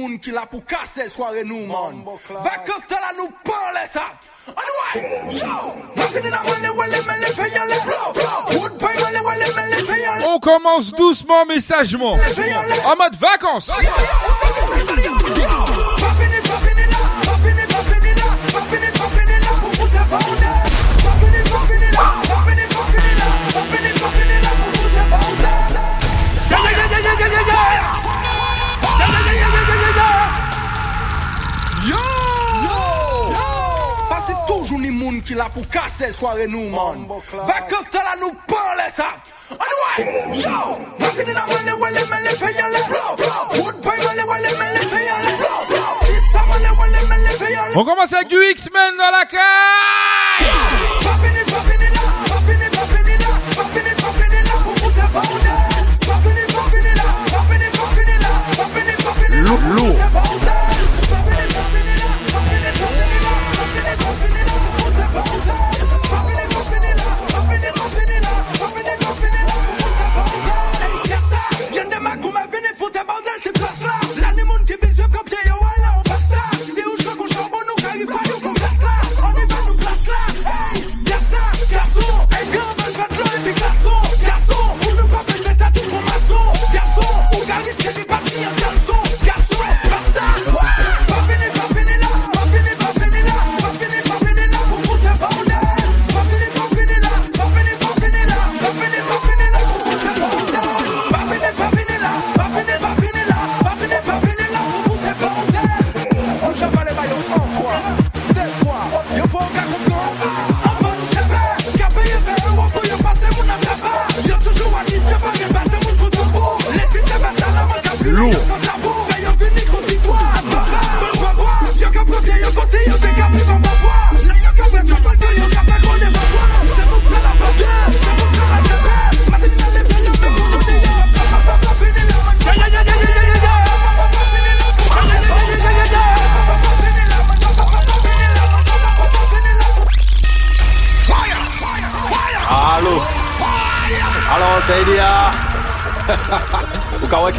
moun ki la pou kase sware nou man Vakans te la nou pale sa Anyway, yo On commence doucement mais sagement En mode vacances moun ki la pou kase sware nou man. Vakans sa Anyway, yo Mati di nan On commence avec du X-Men dans la caille.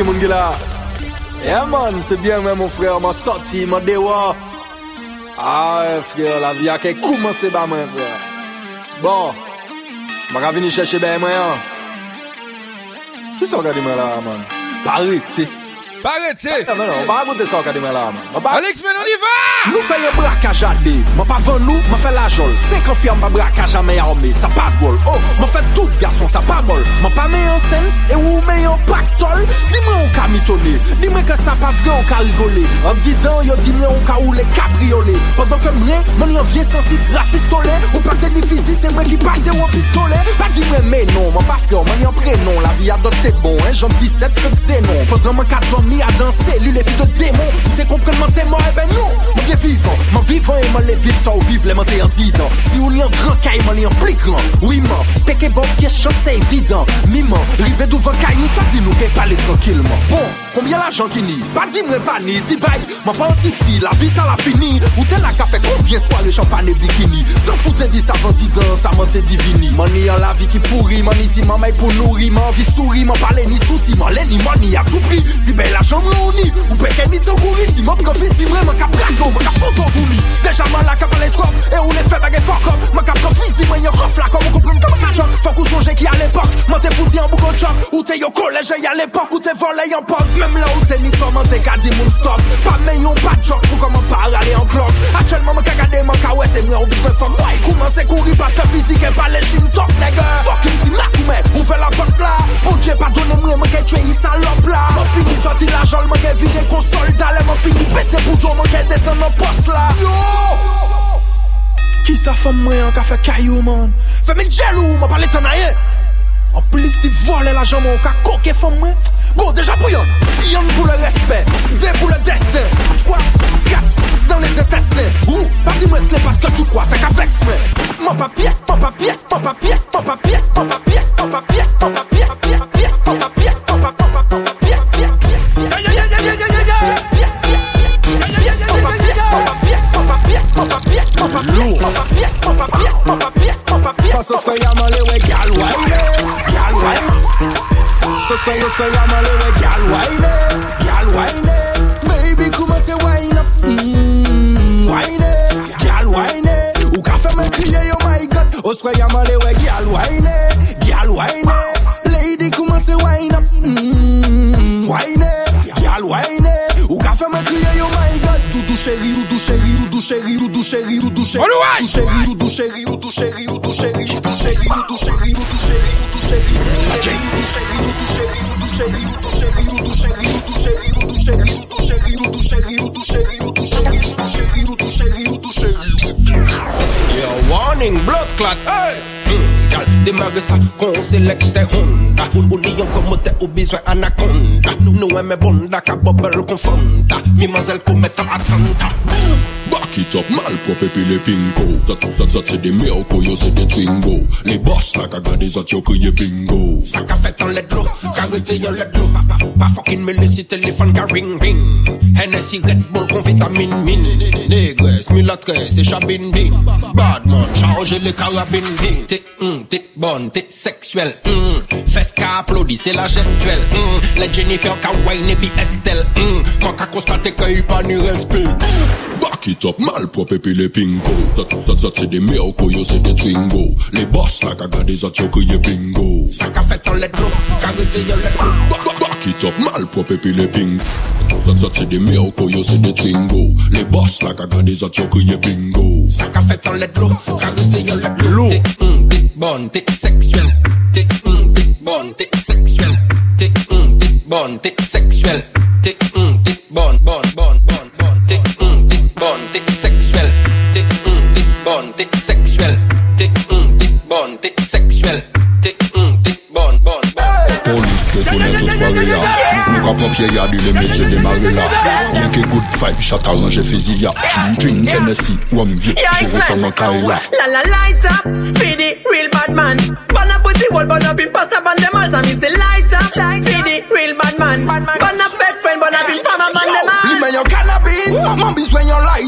Maki Mungila. Yeah, man, c'est bien, mais mon frère m'a sorti, m'a déwa. Ah, frère, la vie a commencé par moi, frère. Bon, je vais venir chercher ben moi. Hein. Qui sont regardés là, man? Paris, tu sais. Paris, tu sais. Non, non, on va raconter ça, regardez là, man. Alex, mais on y Nou fè yon brakaj ade, mwen pa ven nou, mwen fè la jol 5 an fè brakaj a men arme, sa pa drol Oh, mwen fè tout gason, sa pa mol Mwen pa men yon sens, e ou men yon paktol Di mwen ou ka mitone, di mwen ke sa pa vre ou ka rigole An di dan, yo di mwen ou ka ou le kabriole Pendan ke mwen, mwen yon vie sensis rafistole Ou pate li fizi, se mwen ki pase ou an pistole Pa di mwen men non, mwen pa fre, mwen yon prenon La vi adopte bon, en jom 17 fèk zenon Pendan mwen 4 an mi a dan selul, epi de demon Te kompren mwen te mor, e ben non. Fè vivan, man vivan e man le viv Sa ou viv le man te yon didan Si ou li an gran ka e man li an pli gran. Oui man, peke bon pye chan se evidan Mi man, rive douvan ka e yon sa di nou Ke pale tranquilman Bon. Combien l'argent qui ki ni? Pa di mwen pa ni, di bay Mwen pa an ti fi, la vita la fini. Ou te la ka fe kombyen sware champagne et bikini? San foute di savan ti dan, sa man te divini Man ni an la vie ki pouri, man ni ti man may pou nouri Man vi souri, man pale ni souci, man le ni man ni a tou pri Di bay la jan mwen ou ni, ou peke ni te kouri Si man prefi si mwen, man ka brako, man ka foto tout ni Deja man la ka pale trop, e ou le fe bagay fokop Man ka profi si mwen yon rof la, kon mwen kompren ka man ka jok Fok ou sonje ki a l'epok, man te fouti an bougon chok Ou te yo koleje yon l'epok, ou te vole yon pok Mem la ou te ni toman te ka di moun stop. Pa men yon pa chok pou koman pa rale an klok Atchèlman mwen ka gade man ka wè se mwen ou bizwe fok Woy kouman se kouri paske fizik e pale chim tok nègè Fokin ti mak mwen ou fe la pot la Bon dje pa donen mwen mwen ke tue yi salop la Mwen fini soti la jol mwen ke vide kon soldale Mwen fini pete bouton mwen ke desen nan pos la Yo! Ki sa fèm mwen an ka fè kayou man? Fè mi djelou mwen pale tanaye An plis di vole la jan mwen an ka koke fèm mwen Bon deja pou yon Yon pou le respect, deux pour le destin Trois, quatre dans les intestins Ou, pas dis-moi ce parce que tu crois, c'est qu'à vex mais Mon pas pièce, ton pas pièce, ton pas pièce, ton pas pièce, ton pas pièce, ton pas pièce, ton pièce, ton pas pièce, ton pas ton pas ton pièce, ton pas pièce, ton pas pièce, ton pas pièce, ton pas pièce, ton pas pièce, ton pas pièce, ton pas pièce, ton pas pièce, Paso sko yamale we gal wine Gal wine to square, you square, I'm all. Girl, wine it, girl, wine it. Baby, come and say wine up. Mmm, wine it, girl, wine it. Me you my God. Oh, square, I'm all. Girl, wine it, girl, wine it. Lady, come and say wine up. Mmm, wine it, girl, wine it. Me you my God. Tudo chéri, tudo chéri, tudo chéri, tudo chéri, tudo chéri. Chéri, chéri, chéri, chéri, chéri, chéri, chéri, chéri selekte honda. Union comme t'es ou besoin anaconda. Nous aimons bonda, ka bubble confonda Mimazelle commet attentat Back it up, malpropre et puis les pingo. Ça, ça, ça, c'est des miracles, yo, c'est des twingo Les boss, la caga des autres, yo, crié bingo. Ça qu'a fait dans les blocs, qu'a réveillé les blocs Pas, pas, pas fucking me laisser téléphone, qu'a ring, ring. Hennessy, Red Bull, qu'on vitamine, mine. Négresse, mulatresse et chabine, bin Badman, chargez les carabines, ding T'es, hum, t'es bonne, t'es sexuelle, hum Fesse qu'a applaudi, c'est la gestuelle, hum Les Jennifer, qu'a wine et puis Estelle, hum Quand qu'a constaté qu'il n'y a pas ni respect Back it up, malpropre pi le pinko Zat, zat, zat se de merko, yo se de twingo. Le boss la ka gade zat yo kriye bingo. Sa ka fet an ledlo, ka rete yon ledlo Ba- ba- Back it up, malpropre pi le pinko Zat, zat se de merko, yo se de twingo. Le boss la ka gade zat yo kriye bingo. Sa ka fet an ledlo, ka rete yon ledlo Te, mm, te bon, te seksuel Te, mm, te bon, te seksuel Te, mm, te bon, te seksuel Te, mm, te bon, bon, bon, bon, sexuel. Tic, mm, tic, bon, bon, bon. Polis te toune tout soare ya Nou ka papye ya di le mevye demare la Yon ke good vibe, chat aranje fizi ya Drink Hennessy, wam vye, jere fè nan kare la La la light up, fi di real bad man. Ban a pussy wall, ban a pin pasta, ban dem alza Mi se light up, fi di real bad man.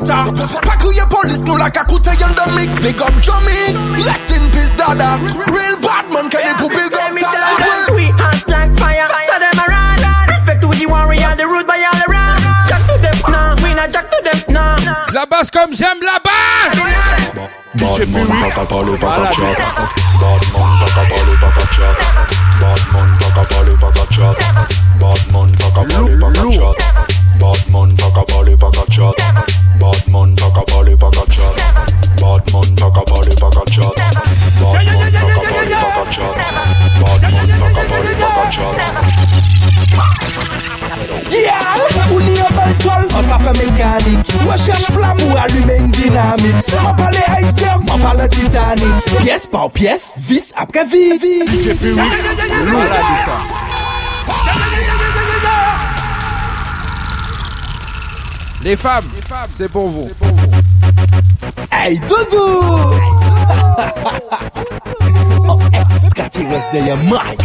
Peter. Pakouye police nou la kakoute yon the mix. Big up Jomix, rest in peace dada. Real bad man can yeah, pou build up talent. We hot like fire, so them a run. Respect to the warrior, the rude boy all around. Jack to them, nah, we not jack to them, nah. La basse comme j'aime la basse. Badman, papa parle, papa chat. Badman, papa parle, papa chat. Badman, papa parle, papa chat. Badman, papa parle, papa chat. Badman, papa parle, papa chat. Batman pack a body, pack a shot. Batman pack a body, pack a shot. Batman pack a body, pack a shot. Batman pack a body, pack a shot. Yeah, ou ni yon bel tol, an sa fe mekanik Mwen chèche flam ou alumen dinamit Mwen pale iceberg, mwen pale titanik Pièce par pièce, vis apre vis Deejay Piwyx, lou la ditan Les femmes, femmes c'est pour vous. Pour vous. Hey Doudou! Extraterrestre de.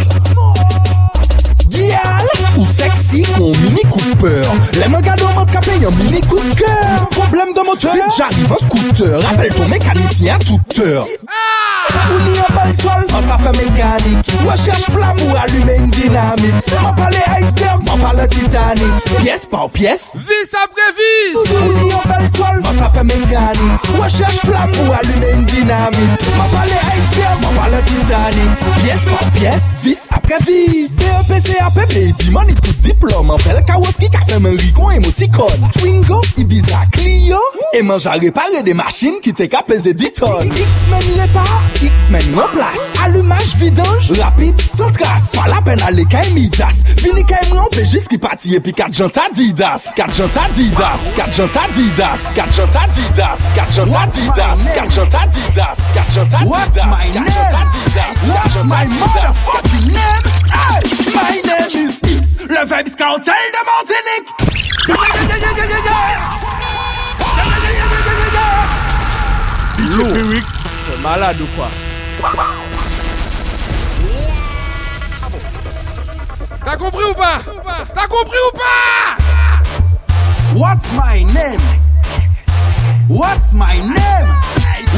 Gial ou sexy qu'on mini Cooper. Les mangas de mode capé un mini coup de. Problème de moteur, si j'arrive en scooter, rappelle ton mécanicien toute heure. Ah! On y a pas le toile, ah, on s'en fait mécanique. Recherche flamme ou allumer une dynamite. C'est m'en parler iceberg, m'en parle Titanic. Pièce par pièce, vis après vis. On y a pas le toile, ah, on s'en fait mécanique. Recherche flamme ou allumer une dynamite. M'en parler iceberg, m'en parle Titanic. Pièce par pièce, vis après vis. C'est un PC PAP, baby money tout diplôme Anpel kawoski ka fe men rikon emotikon Twingo, Ibiza, Clio E manja repare de machin ki te ka peze 10 ton X-Men lepa, X-Men replas Alumaj vidanj, rapide, sans trace Pa la pen ale ka emidas Vini ka emran pejis ki pati epi kat janta didas Kat janta didas, kat janta didas Kat janta didas, kat janta didas Kat janta didas, kat janta didas What's my name? What's my motherfucking name? Ay, my name is X Le vibe cartel de Martinique. C'est malade ou quoi? T'as compris ou pas? T'as compris ou pas? What's my name? What's my name?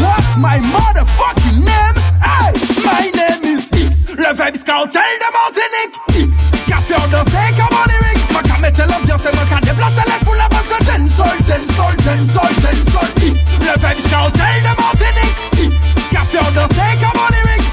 What's my motherfucking name? Hey, my name is X. Le vibe cartel de Martinique. X. Café dansé comme on est X. Ma cam était l'ambiance et ma cam déplaçait les foules à base ten sol, ten sol, ten sol, ten sol. X. Le vibe cartel de Martinique. X. Café dansé comme on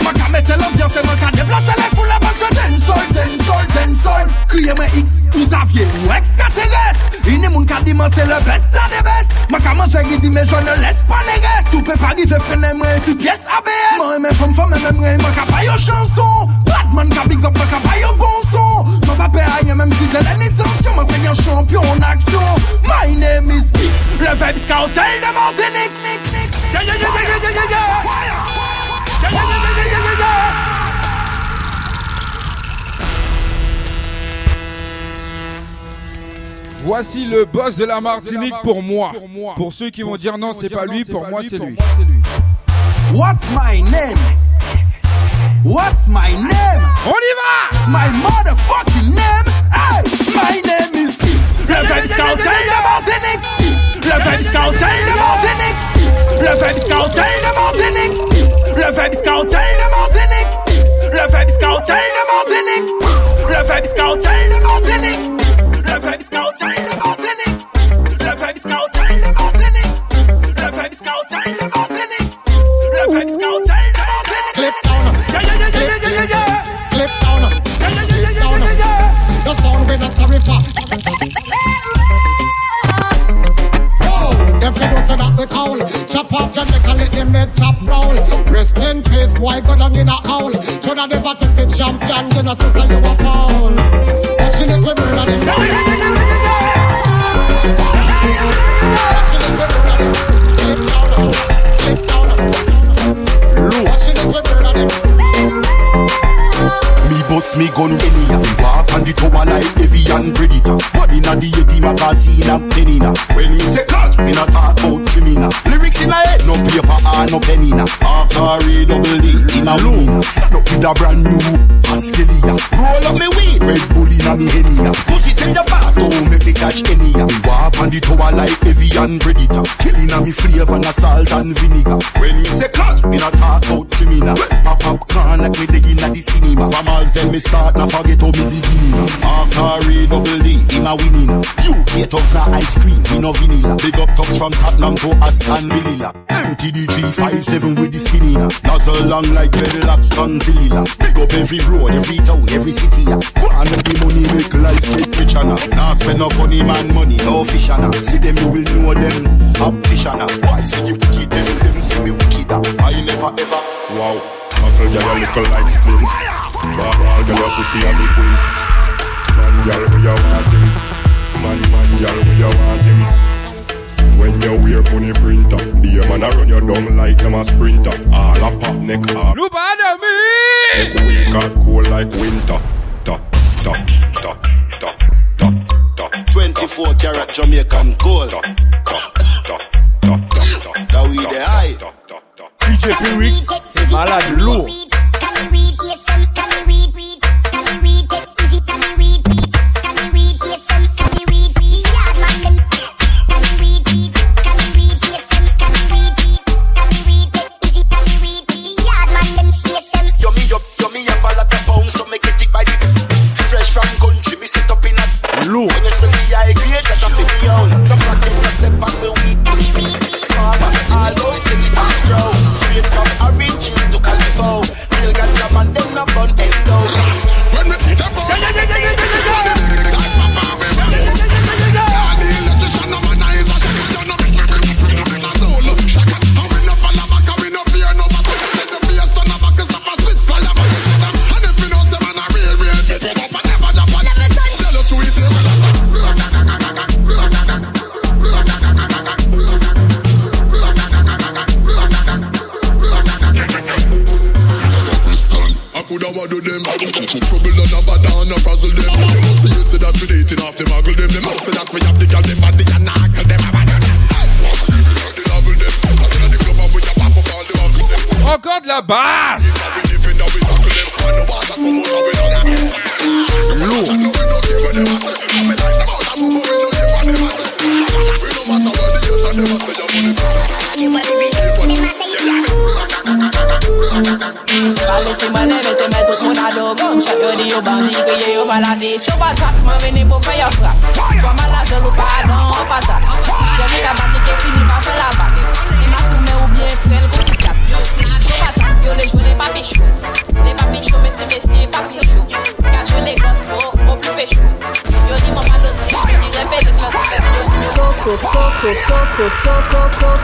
Man ka mette l'ambiance et man ka déplacer les foules à base de dancehall, dancehall, dancehall. Kriye mwen X ou Xavier ou extraterrestre. Ini moun ka di man se le best da de best. Man ka manje ridi men je ne laisse pas les restes. Tout peut pas rive frene mwen epi pièce ABS Man eme fom fom eme mwen man ka payo chanson Bradman ka big up man ka payo bon son Man pa pe aye mem si de lè ni tension Man se yon champion en action. My name is X Le vibe scout. Tel de Martinique Yeah yeah yeah yeah yeah yeah yeah. Yeah yeah yeah Voici le boss de la Martinique pour moi. Pour ceux qui vont dire non, c'est pas lui, pour moi, c'est lui. What's my name? What's my name? On y va! It's my motherfucking name? Hey, my name is X. Le Vibes Cartel de Martinique. X. Le Vibes Cartel de Martinique. X. Le Vibes Cartel de Martinique. X. Le Vibes Cartel de Martinique. Le Vibes Cartel de Martinique. Le Vibes Cartel de Martinique. Le Vibes Cartel de Martinique. Le Vibes Cartel de Martinique. Le Vibes Cartel de Martinique. Le Vibes Cartel de Martinique. Clip down, Yeah, yeah, yeah, yeah, yeah, yeah, yeah. clip down, Yeah, yeah, yeah, clip yeah, down. yeah, yeah, yeah. The sound we not sorry for. Oh, them fi do say that we cowl. Chop off your neck and let them head top roll. Rest in peace, boy, go down in a hole. Shoulda never tested champion, you know, since you a fall. Watching it, we murder them. Watching it, we murder them. Clip down, clip down. Watching it, we murder them. Me bust me gun anyhow. Me walk on the tower like Evian Predator. But inna the Yeti magazine I'm penina. When me say me not talk about criminal. Lyrics in a head, no paper or no penina. Artery double D in a winner. Stand up with a brand new Askelia. Roll up me weed, Red Bull inna me henia. Push it in the past, don't make me catch any ya. Me on the tower like Evian Predator. Killing a me flavor and salt and vinegar. When me say cut, me not talk about criminal. Pop up can like me dig inna the cinema. From all them me start, not forget how me beginning. Artery double D in a winning. UK tops na ice cream, we no vanilla. Big up top from Tottenham to Aston Villa. MTD 357 with the spinning. Nozzle long like dreadlocks Gonzilla. Big up every road, every town, every city. yeah. On make the money, make life get richer now. Nah spend no funny man money, no fish now. See them, you will know them. Optician. Why say you wicked, them, them see me wicked. ah. I never ever. Wow, girl a little like ball girl your pussy a big win. Man girl where you want him. Man man girl where you want him. When you wear money printer, be a man a run you down like them a sprinter. All a pop neck, all Nous pas d'amis! neck weak and cold like winter. Ta ta ta ta ta ta. 24 karat Jamaican gold. Ta ta ta ta ta ta. That we the high. DJ Piwyx, c'est malade, lourd.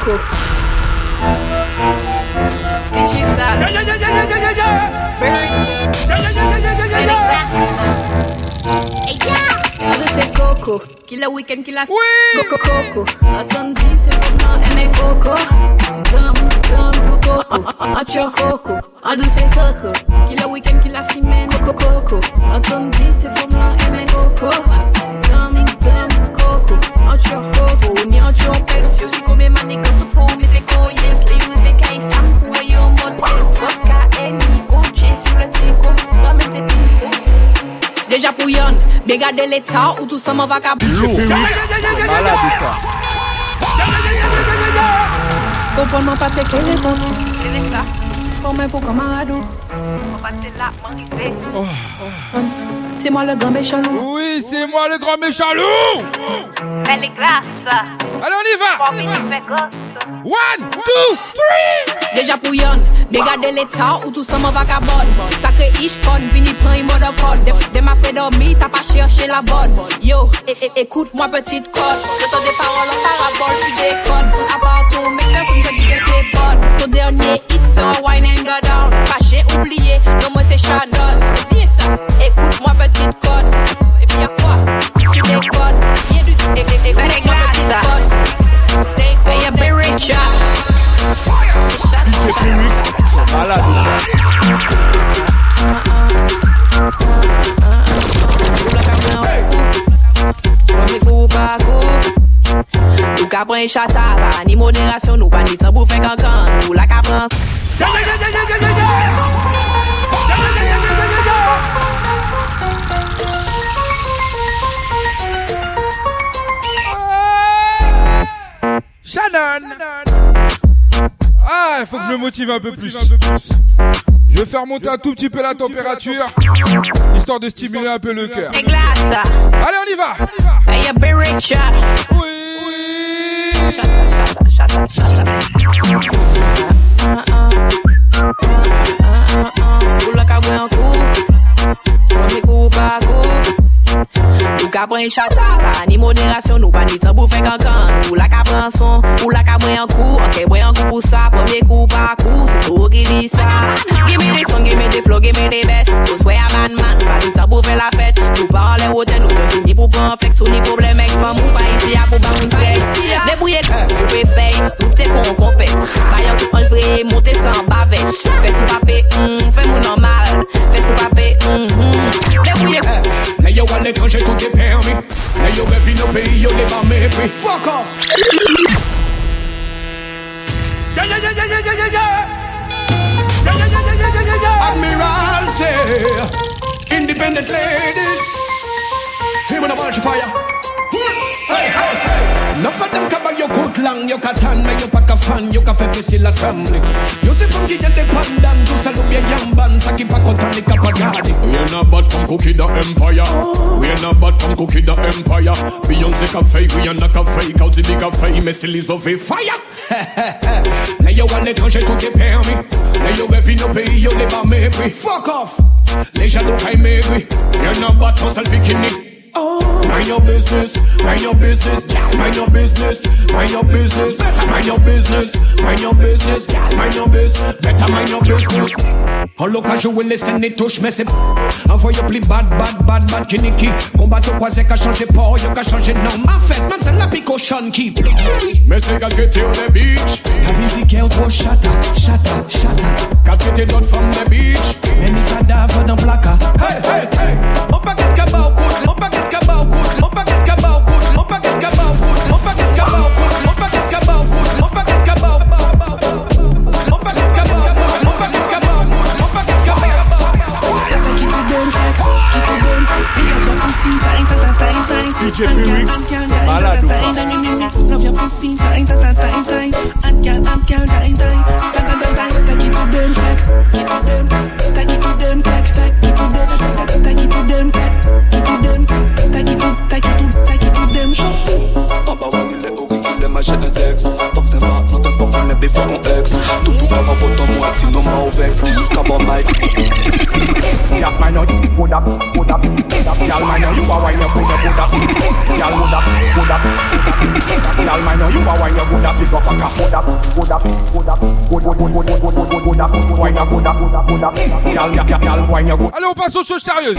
Coco. And she's. Yeah, yeah, yeah, yeah, yeah, yeah, yeah. Very. Yeah, yeah, yeah, yeah, yeah, yeah, yeah. Moi je sais Coco, week-end, la Oui. Coco, Coco. Attends, dis, c'est vraiment aimer Coco. Dum, dum, Coco. En douce c'est Coco. Week-end, qui la. Coco, Coco. Attends, dis, c'est vraiment aimer Coco. Dégardez l'état où tout ça m'en va oh. C'est moi le grand méchant. Oui, c'est moi le grand méchant Allez, on y va. One, two, Deja pou yon, begade l'Etat ou tout seman vakabod Sakre ish kon, vini pran yon mod akod Dem a fè dormi, ta pa chershe la bod Yo, e, e, ekout mwa petit kod Jotan de parol an parabol, tu dekod A pa an tou, mek person se di de te Pren chata pa Ni moderasyon nou pa ni tan pou fe kankan Nou la ka pren Yeah, yeah, yeah, yeah, yeah, yeah, yeah. Yeah, yeah, yeah, yeah, yeah, yeah, yeah. Shannon. Ah, il faut que je me motive un peu plus. Je vais faire monter un tout petit peu la température, histoire de stimuler un peu le cœur. Allez, on y va. Oui. Chata, chata, chata, chata Mwen kou pa kou. Nou ka pren chata, pa ni moderasyon Nou pa ni tan pou fe kankan Nou la ka pren son, ou la ka pren an kou. Ok, pren an kou pou sa, premye kou pa kou. Se sou ki di sa. Gime de son, gime de flow, gime de best. Nou sway a man man, pa ni tan pou fe la fet Nou pa an le wote, nou te fini pou pren flex. Ou ni problem ek fam, ou pa isi a pou ban moun fleks Debouye kou, ou pe fey, ou te kon kompet. Bayan kou an vre, monte san bavet Fè sou pape, hmm, fè moun normal. Yo à l'étranger tout est permis Là yo revenu au pays yo les pas mépris Fuck off. Yeah, yeah, yeah, yeah, yeah, yeah, yeah, yeah. Yeah, yeah, yeah, yeah, yeah, yeah, yeah. Admiralty Independent ladies. Him on a bunch of fire. Hey, hey, hey Enough of them cover your coat long You can tan, make you pack a fan You can fe see la family You see from the independent You salute your young band Saki pa kotan ni kapagadi We ain't not bad from cookie the empire. We ain't not bad from cookie the empire. Beyonce cafe, we ain't not cafe tu dis café, mais c'est les ouvriers fire. Là yo à l'étranger tout est permis Là yo revenu au pays yo les pas mépris Fuck off. Les jaloux paient maigri Y'en a pas trop sale bikini Mind your business, mind your business. Mind your business, mind your business. Mind your business, mind your business. Mind your business, better mind your business. En l'occasion, vous laissez les touches, mais c'est Envoyez plus bad, bad, bad, bad, kiniki. Combat au croisé, qu'a changé port, yo qu'a changé nom. En fait, même c'est la pico qui Mais c'est quand tu on the beach. La visite est trop chata, chata, chata. Quand tu t'es d'autres from the beach. Mais ni cadavre dans placa. Hey, hey, hey. On paquet de cabas au coude, on paquet de cabas au coude, on paquet de cabas au coude, on au coude, on paquet de cabas au coude, on paquet de cabas au coude, on paquet de cabas au coude. Mon paquet de cabas au coude, mon paquet de cabas au coude, mon paquet de problème à j'ai un texte c'est ma, not un fuck on est before on ex Tout tout pas ma en moi, sinon ma au vex Cabo Mike Yap man Allez, on passe aux choses sérieuses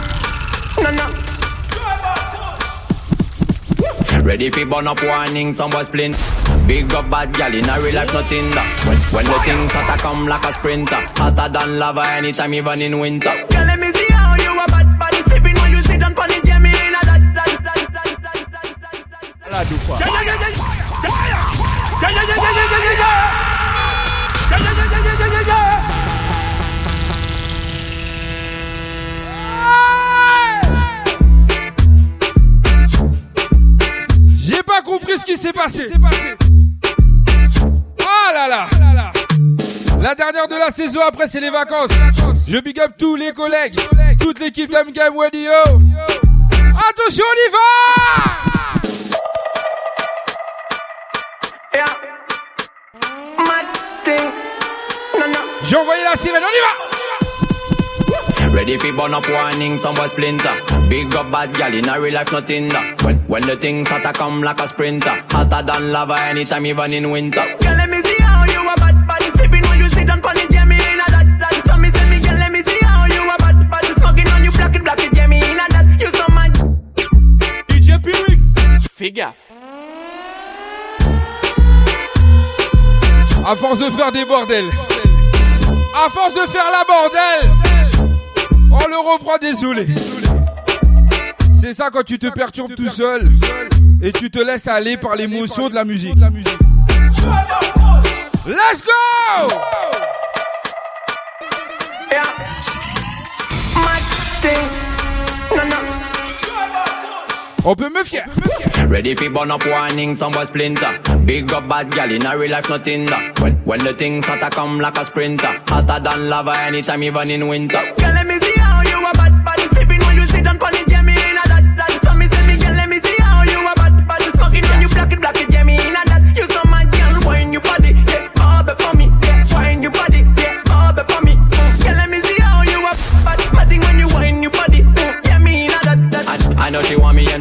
Ready fi burn up warning, some boy splint. Big up bad gal in a real life nothing that. When, when the things hotter come like a sprinter, hotter than lava anytime even in winter. Girl, let me see how you a bad bad sipping when you sit down pon it, Jamie in a that that that that that that that. Malade ou quoi Yeah, yeah, yeah, yeah. Yeah, yeah, yeah, yeah, yeah, J'ai pas compris ce qui s'est passé. Ah là là. La dernière de la saison après c'est les vacances. Je big up tous les collègues, toute l'équipe Time Game Radio. Attention, on y va J'ai envoyé la sirène, on y va Ready fi burn up warning, some boy splinter. Big up bad gal in a real life nothing that. When when the things hotter come like a sprinter, hotter than lava anytime even in winter. Girl, let me see how you a bad bad sipping when you sit down pon it, Jamie in a that that. So me say me girl, let me see how you a bad bad smoking on you black it black it, Jamie in a that. You so mad. DJ Pyrix, gaffe. À force de faire des bordels, à force de faire la bordel, on le reprend désolé. C'est ça quand tu te perturbes tout seul et tu te laisses aller par l'émotion de la musique. Let's go! On peut me fier. Ready fi burn up warning, some boy splinter. Big up bad gal in a real life nothing that. When when the things hotter come like a sprinter, hotter than lava anytime even in winter. Girl, let me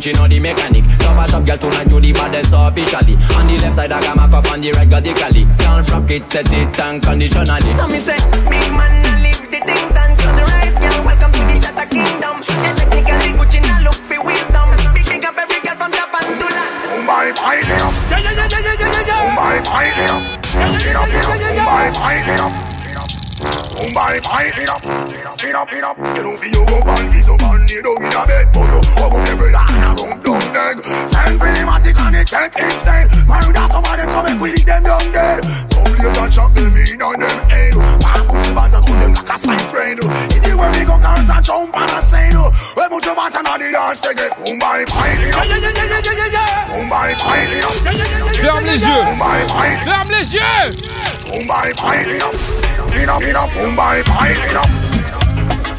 and she know the mechanic. Top a top girl tonight do the baddest officially. On the left side I got my cup on the right got the cali. Can't rock it, set it unconditionally. So me say, big man, I live the things done. Close your eyes, girl. Welcome to the Shatter Kingdom. Yeah, technically Gucci now look for wisdom. Big big up every girl from Japan to land. Mumbai, my love. Yeah, yeah, yeah, yeah, yeah, yeah, yeah. Mumbai, my love. Get up, get up, Mumbai, my love. Come Ferme les yeux. Ferme les yeux in up, in up, boom, bye, bye, in up.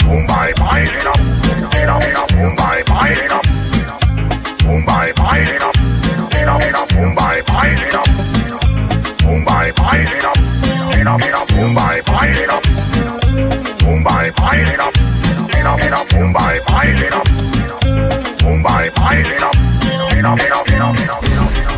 Mumbai, bye, bye, in up. In up, in up, boom, bye, bye, in up. Boom, bye, bye, up. In up, in up.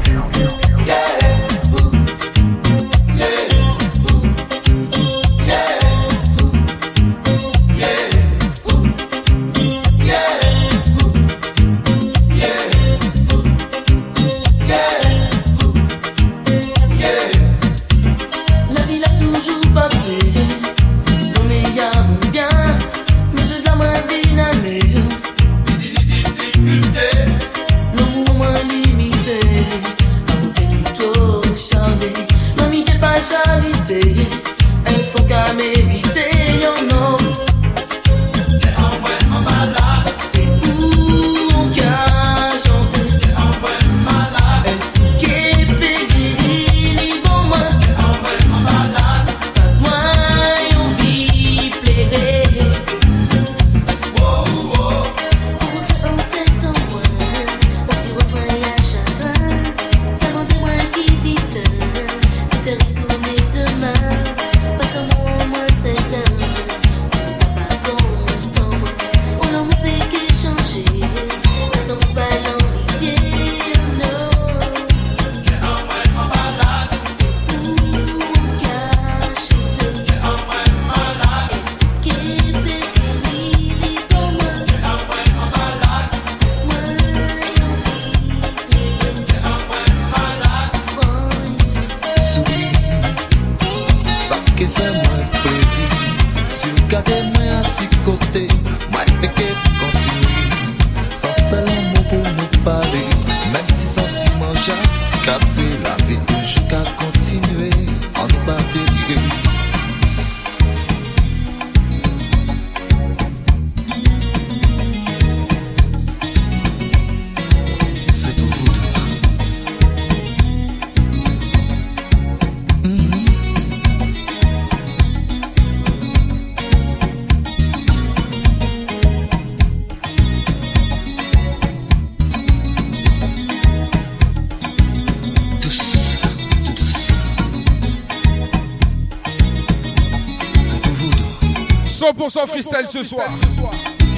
100% ce soir.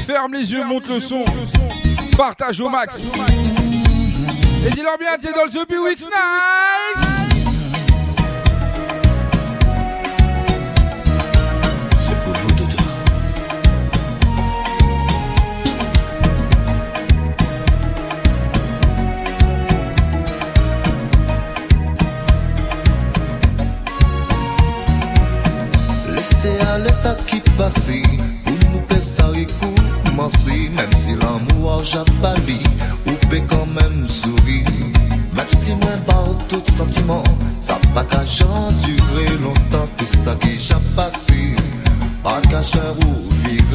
Ferme les yeux, monte le son. Partage au max. Et dis-leur bien, t'es dans le The Weeks Night. assim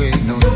great no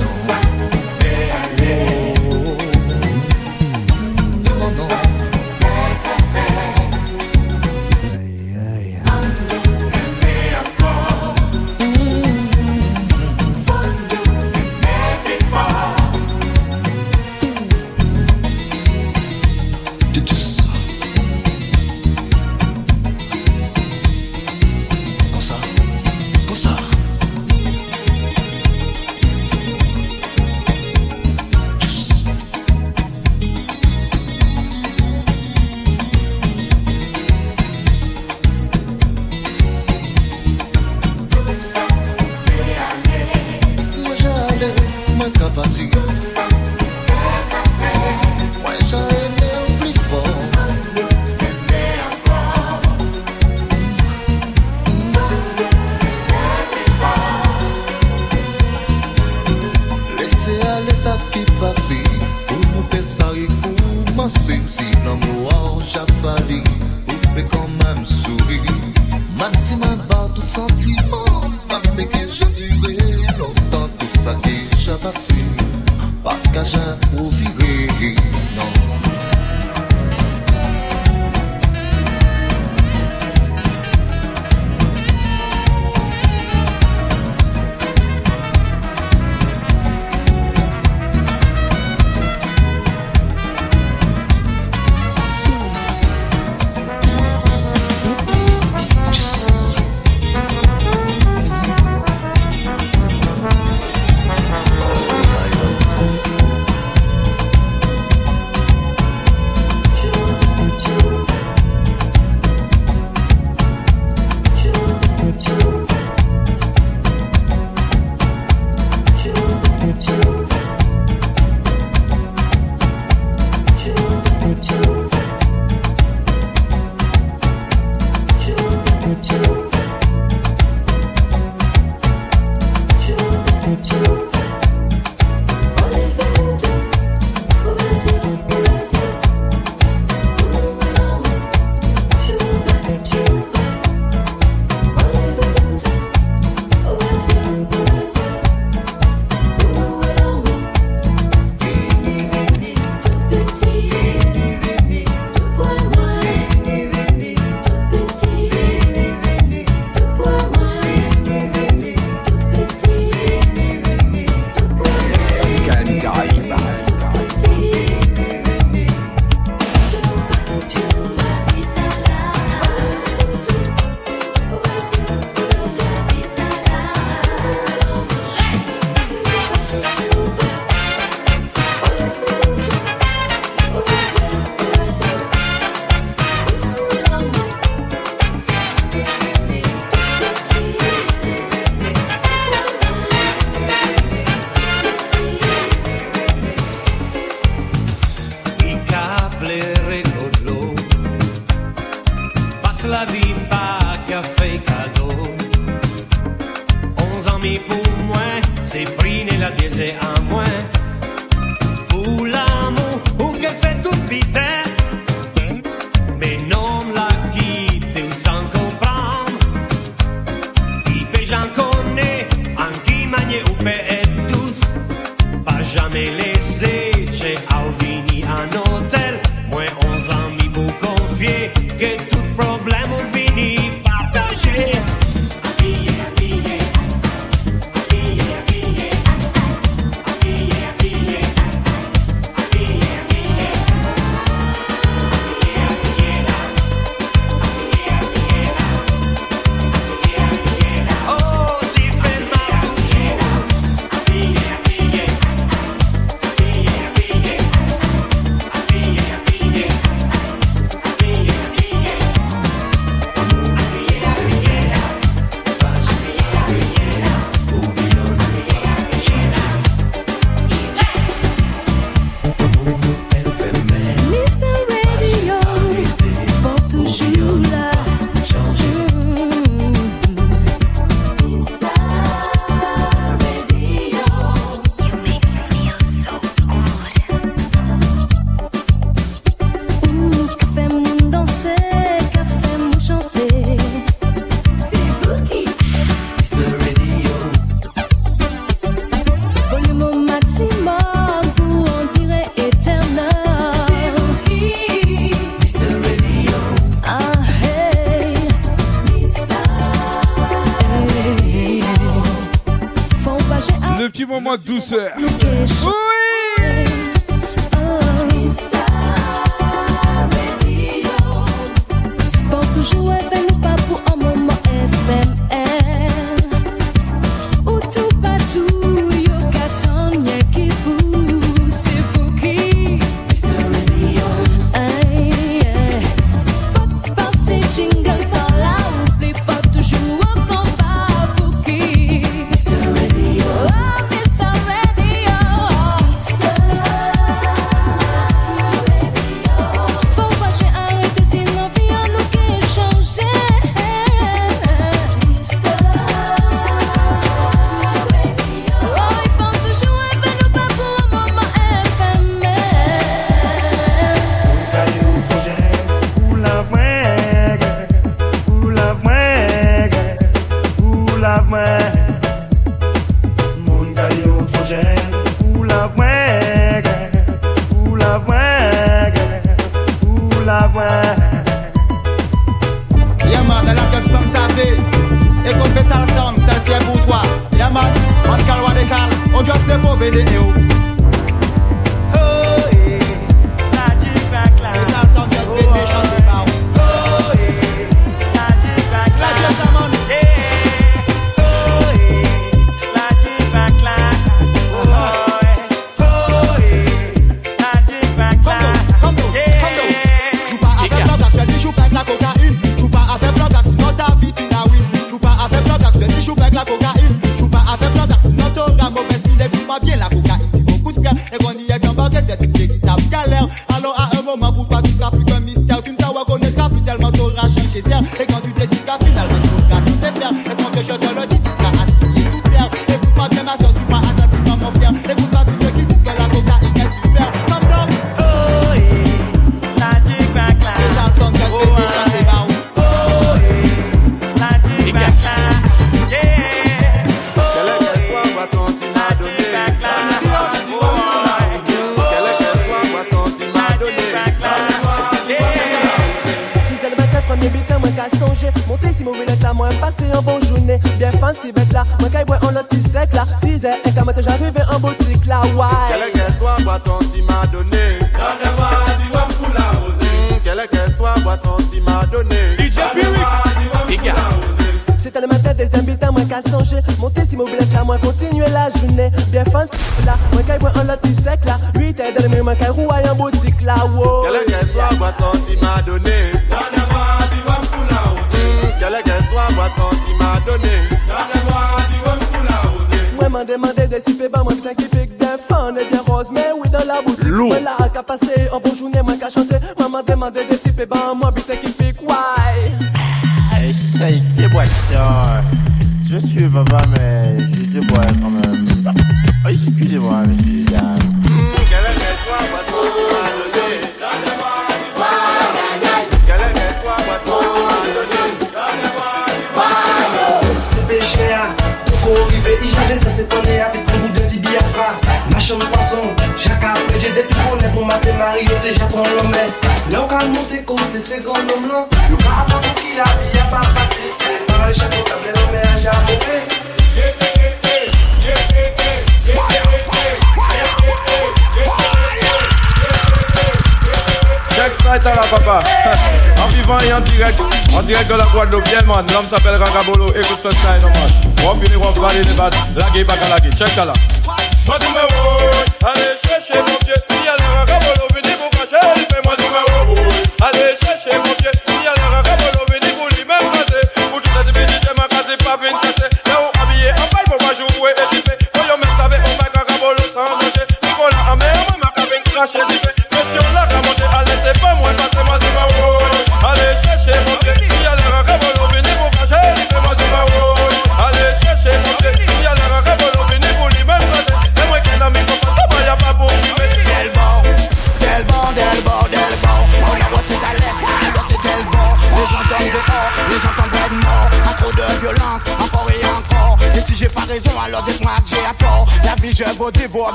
moment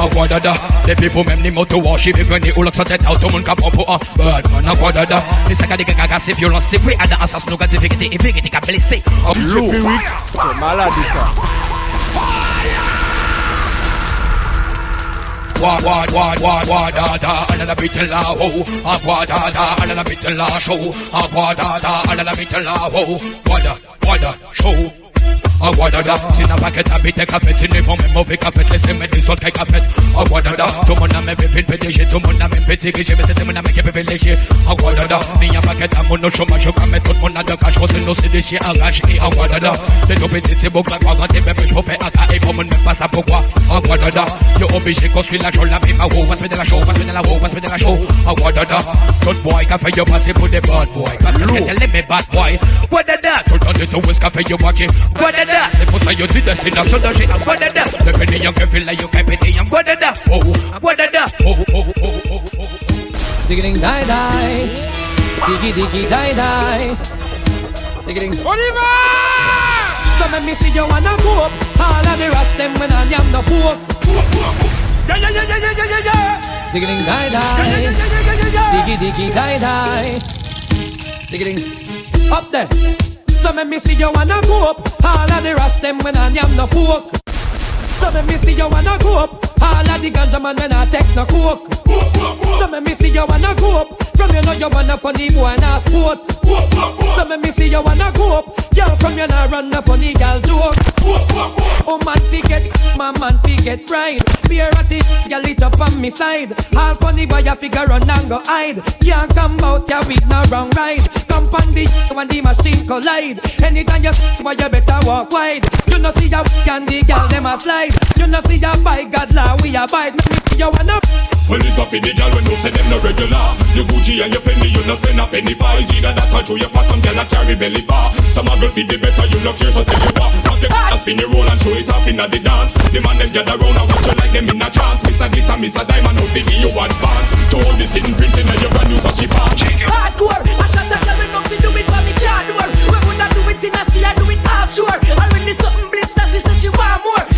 Aguadada, depuis vous même ni moto wash, il veut gagner ou l'autre sa tête, tout le monde capon pour un bad man. Aguadada, les sacs à des gagas, c'est violent, c'est vrai, Ada, assas, nous gâte, vérité, et vérité, qu'a blessé. Lourd. C'est malade ça. Wa wa wa wa wa da da, another bit la ho. Agua da da, another bit la show. Agua da da, another bit la ho. Wada wada show. Agua da da, si n'a pas que t'habites café, n'es pas même mauvais café, laissez-moi des autres café. Agua da da, tout monde a même fait PDG, tout monde a même petit j'ai, mais c'est mon ami qui peut léger. Agua da da, n'y a que t'as mon chômage, je mais tout a de cash, c'est nous c'est des chiens arrachés. Agua da da, c'est tout petit, c'est beau, claque, quand t'es même, je peux faire AK, et pour moi, même pas ça pourquoi. Agua da da, yo obligé construire la jolie, la vie, ma roue, va se mettre la show, va se mettre la roue, va se la show. Agua da da, tout boy, fait yo passer pour des bad boy, parce que c'est elle mes bad boy. What da da, tout le temps de tout, est-ce qu'a yo braquer. What da da, c'est pour ça yo dis destination de chez Agua da da. Le pété yon que fait là, yo qu'à pété yon Agua da da. Oh, Agua da da. Oh, oh, oh, oh, oh. Digging die die. Diggy diggy die die. Y va! So let me see you wanna up. All of the rest them when I am the pork. Yeah, yeah, yeah, yeah, yeah, yeah, yeah. Digging die die. Diggy diggy die die. Digging. Up there. So let me see you wanna go up. All of the rest them when I am the pork. So let me see you wanna go up. All of the ganja man when I take no coke. So let me see you wanna go up. From you know you wanna funny boy and a sport. So let me see you wanna go up. Girl from you nah run a funny girl joke. Oh man forget, my man forget right. Be a ratty, girl it up on me side. All funny boy you figure run and go hide. Can't come out ya with no wrong ride. Come on the when the machine collide. Anytime you boy you better walk wide. You know see ya candy girl them a slide. You know see ya by God law we abide. Me see you wanna. Well, this up in the girl when you say them no regular. Your Gucci and your Fendi, you no spend a penny for. It's either that or show your fat, some girl a carry belly bar. Some a girl feed the better, you no care, so tell you what. Cause your a spin your roll and show it off in the dance. The man them gather round and watch you like them in a trance. Miss a glitter, miss a diamond, out give you advance. To all this in printing and your brand new Sachi pants. Hardcore, I shot a girl when nothing do it for me can't do it. We woulda do it in a sea, I do it offshore. And when there's something blister, she said she want more.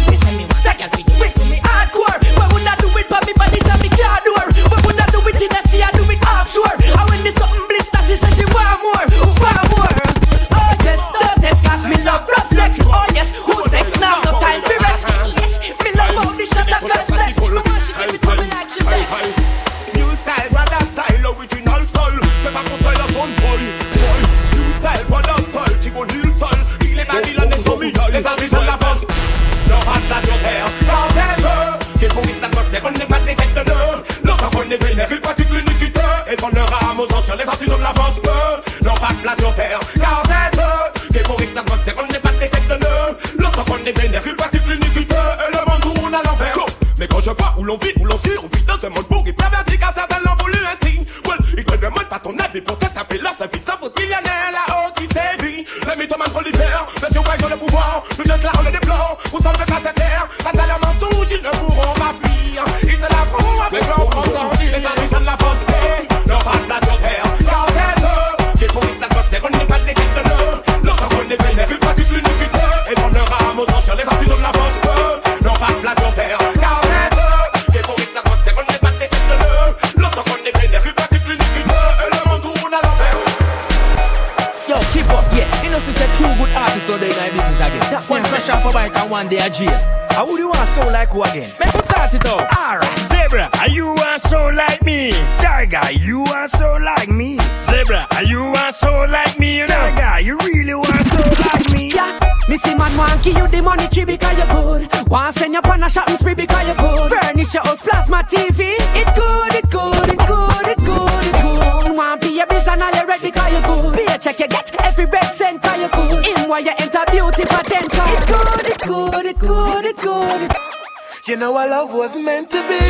It for me body, tell me can't do. We woulda do it in a sea, I do it offshore. And when there's something blister, she said she want more, want more. Oh yes, don't test 'cause me love rough sex. Oh yes, who's next now? No time for rest. Yes, me love how the shot a constant. Me want she give it to me like she best. New style, brother style, original style. C'est pas pour style à son boy. boy. New style, brother style, Chico Nilsson. Il est Babylone et Somiol, les amis sont la force. L'on vit, où l'on suit, on vit dans un monde pourri, perverti, car certains l'ont voulu ainsi. Well, ils te demandent pas ton avis pour te taper leur service. Ça vaut millionnaire là-haut qui sévit. Les mythomanes prolifèrent, les surprenants ont le pouvoir. Nous juste là, on les déplore. Pour s'enlever pas and one day a jail. How would you want sound like who again? Make us start it out. Alright. Zebra, are you want so like me? Tiger, you want so like me? Zebra, are you want so like me? You know, guy, you really want so like me? Yeah. Missy man want give you the money tree because you good. Want send you on a shopping spree because you good. Furnish your house, plasma TV. It good, it good, check you get every cent center your cool in while you enter beauty patent. It good, it good, it good, it good. You know our love was meant to be,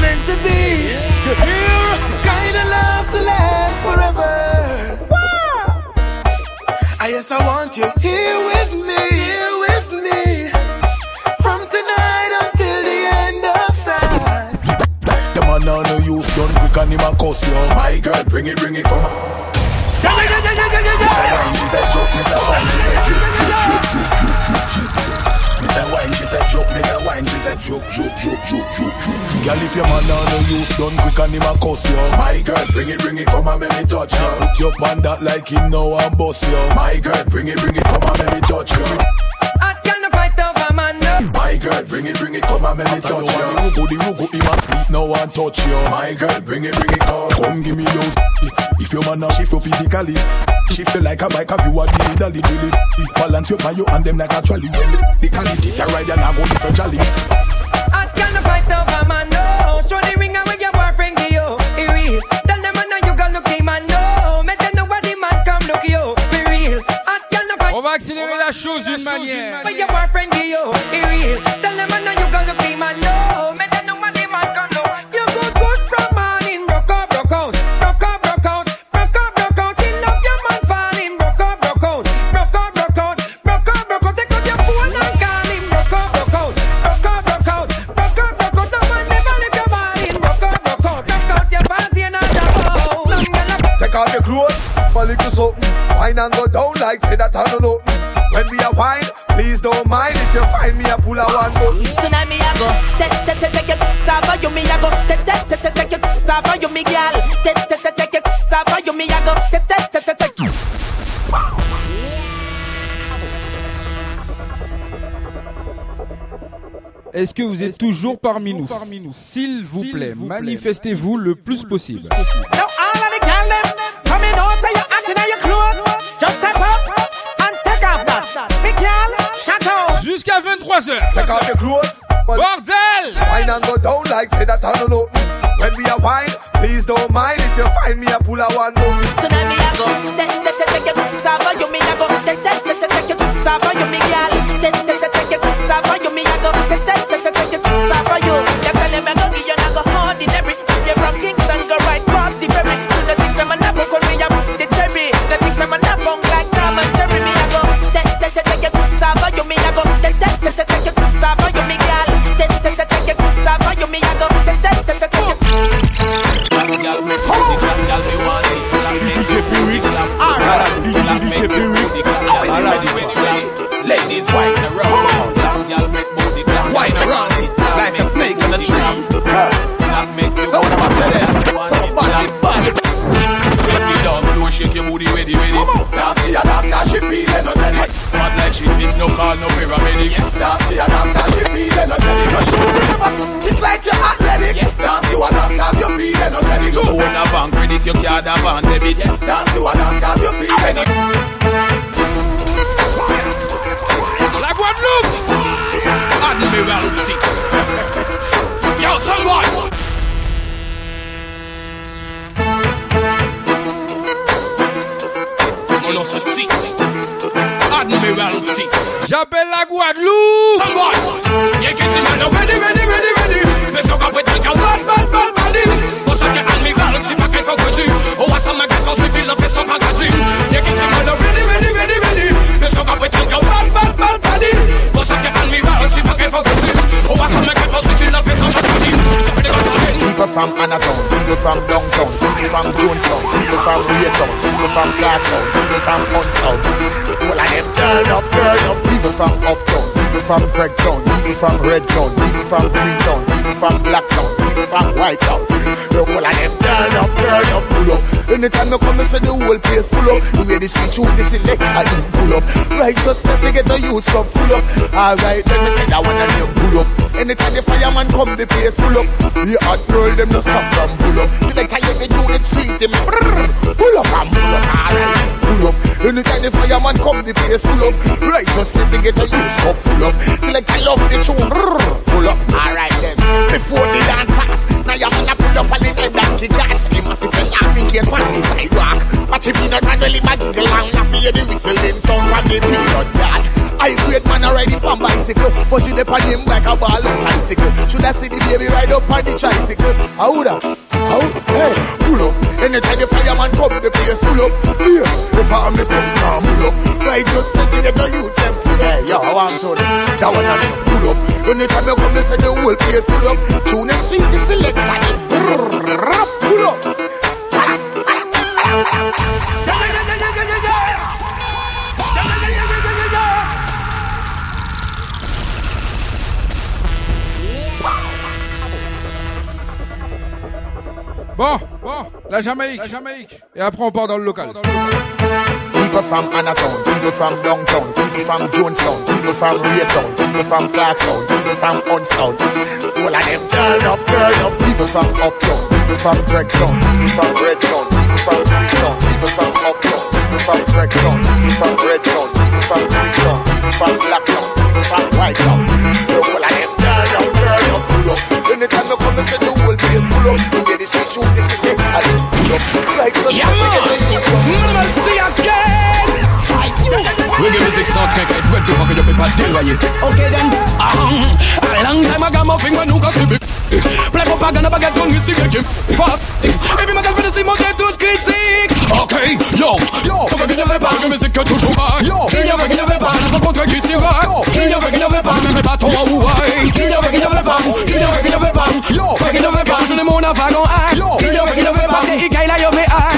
meant to be. The pure kind of love to last forever. Wow. Ah, I guess I want you here with me, here with me. From tonight until the end of time. The man on the use done quick and him a cuss you. My girl, bring it, bring it, come on. Girl, if your man don't know you, done quick and him a cuss you. My girl, bring it, bring it, come and make me touch you. Put your pan that like him now and bust you. My girl, bring it, bring it, come and make me touch you. Hot girl, no fight over man. My girl, bring it, bring it, come and make me touch you. Rugo, the rugo, him a sweet now and touch you. My girl, bring it, bring it, come, come give me your. If your man now shift you physically, shift you like a bike, have you a dilly dally dilly. Balance your you and them like a trolley. When the quality is a ride, and I'm going to jolly. I can't fight over man, no. Show the ring and we que vous êtes toujours parmi nous S'il vous plaît, manifestez-vous le plus possible. boots go full up. Alright, then me say that one and need pull up. Anytime the fireman come, the place full up. The hot girl, them no stop from pull up. See the tire, they do the treat him. Pull up and pull up, alright, pull up. Anytime the fireman come, the place full up. Righteousness, they get a use go full up. See like I love the tune, pull up, alright then. Before the dance start, now you're gonna pull up and then back the dance. Him have to say, I think you're on the sidewalk. But if you not run, really, my giggle and laugh, the whistle, then sound from the peanut yard. I great man a ride it on bicycle. she you depend him like a ball of bicycle. Should I see the baby ride up on the tricycle? How would I? How? Hey, pull up. Anytime the fireman come, the place full up. Yeah, if I'm missing, nah, pull up. Righteousness, the other youth, them full up. Yeah, I'm told. That one I pull up. Anytime you come, they say the whole place full up. Tune is sweet, the selector. Pull up. Bon, bon, la Jamaïque, la Jamaïque. Et après on part dans le local. People from Anaton, people from Downtown, people from Jonestown, people from Raytown, people from Clarkstown, people from Unstown. All of them turn up, turn up. People from Uptown, people from Gregtown, people from Redtown, people from Freetown, people from Uptown, people from Gregtown, people from Redtown, people from Freetown, people from Blacktown, people from Whitetown. The whole of them turn up, turn up, pull up. Anytime you come, you say the whole place full up. Yeah, man. see again. You. Give me six out, can't get red to fuck it up in bad deal, right? Okay then. Um, a long time ago, my finger can see me. Play propaganda, baguette, gun, we see get Fuck. Can feel the same, on toute critique. Ok, yo, yo. Comme qu'il n'y avait pas, que musique toujours bas. Yo, qu'il n'y avait, qu'il n'y avait pas, la rencontre qui s'y va. Qu'il n'y avait, qu'il n'y avait pas, mais pas ton Hawaii. Qu'il n'y avait, qu'il n'y avait pas, qu'il n'y avait, qu'il n'y avait pas. Yo, qu'il n'y avait pas, je n'ai mon avagon, aïe. Qu'il n'y avait, qu'il n'y avait pas, c'est Ikaï, la yové, aïe.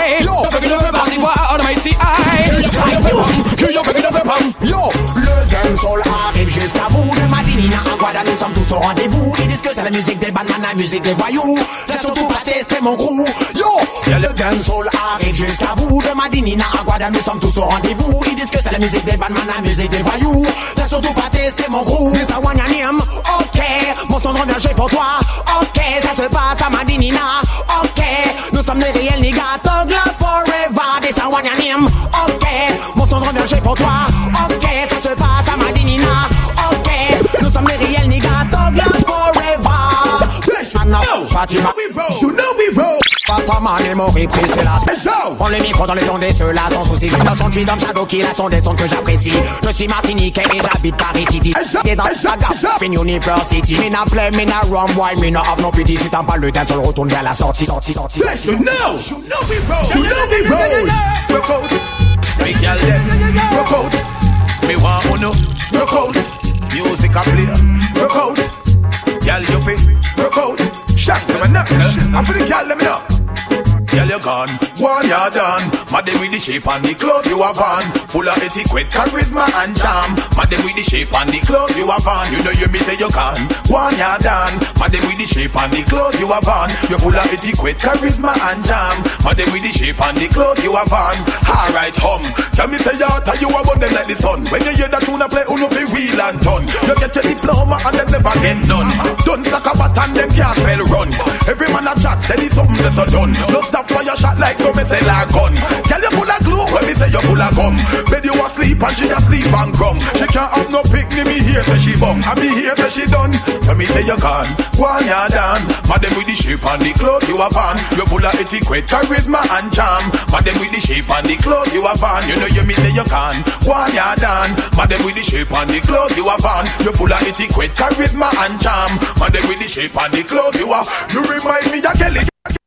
Au rendez-vous. Ils disent que c'est la musique des bandes, la musique des voyous. Laisse surtout pas tester mon crew Yo, le dancehall arrive jusqu'à vous. De Madinina à Guada, nous sommes tous au rendez-vous. Ils disent que c'est la musique des bandes, la musique des voyous. Laisse surtout pas tester mon crew This a one ya name, ok Mon son de pour toi, ok Ça se passe à Madinina, ok Nous sommes les réels niggas, Love Forever. This a one ya name, ok Mon son de pour toi, Fatima, You know we roll. Papa man est mort et pris, c'est la Prends le micro dans les ondes et ceux-là sans souci. Dans son tweet, dans Shadow Kill, là sont des sons que j'apprécie? Je suis martiniquais et j'habite Paris City. Et dans la fin University Me na play, me na rum, why me na have no pity? Si t'en parles le temps, le retourne vers la sortie, sortie, sortie. You know, you know we roll. You know we roll. Rock out, me girl them. Rock out, me want uno. Rock out, music a play. Rock out, girl you fi. Rock out, shot them a knuckle. I feel the girl let me know. You gone, one you done. Madam with the shape and the clothes you have on. Full of etiquette, charisma and charm. Madam with the shape and the clothes you have on. You know you me say you gone, one you done. Madam with the shape and the clothes you have on. You full of etiquette, charisma and charm. Madam with the shape and the clothes you have on. Alright, hum. Tell me say you tell you about them like the sun. When you hear that tune I play, uno fi wheel and turn. You get your diploma and them never get done. Done like a bat and them can't spell run. Every man a chat, say me something that's a done. No stop your shot like so me say like gun. Girl you pull a glue when me say you pull a gum. Bed you asleep and she asleep and gum. She can't have no picnic, me here say she bum. And me here say she done. So me say you gone, one you done. Madam with the shape and the clothes you have on. You full of etiquette, charisma and charm. Madam with the shape and the clothes you have on. You know you me say you gone, one you done. Madam with the shape and the clothes you have on. You full of etiquette, charisma and charm. Madam with the shape and the clothes you have. You remind me of Kelly.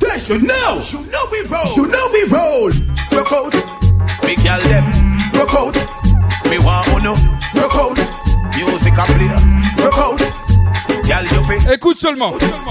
This you know, you know we roll, you know we roll. Rock out, big girl them. Rock out, me want uno. Rock out, music a play. Rock out, girl you fi. Écoute seulement. Them a.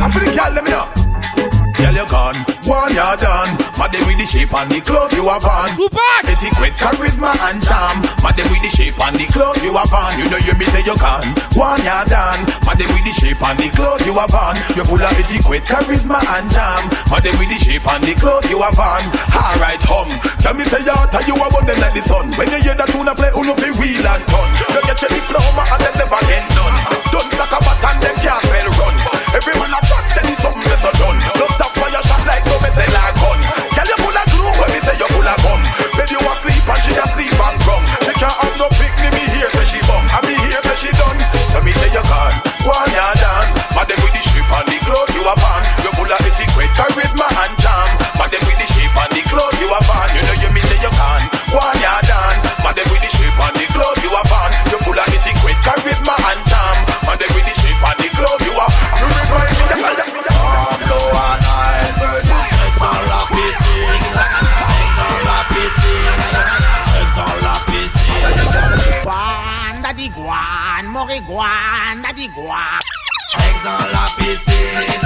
I feel the. Girl you gone, one you're done. Madam with the shape and the clothes you have on. Tupac. Etiquette, charisma and charm. Madam with the shape and the clothes you have on. You know you me say you gone, one you're done. Madam with the shape and the clothes you have on. You full of etiquette, charisma and charm. Madam with the shape and the clothes you have on. Alright, hum. Tell me say you tell you about them like the sun. When you hear that tune I play, uno fi wheel and turn. You get your diploma and then never get done. Done like a bat and them can't spell run. Every man a chat, say it's something that's done. se c'est guan, daddy guan. Sexe dans la piscine, sexe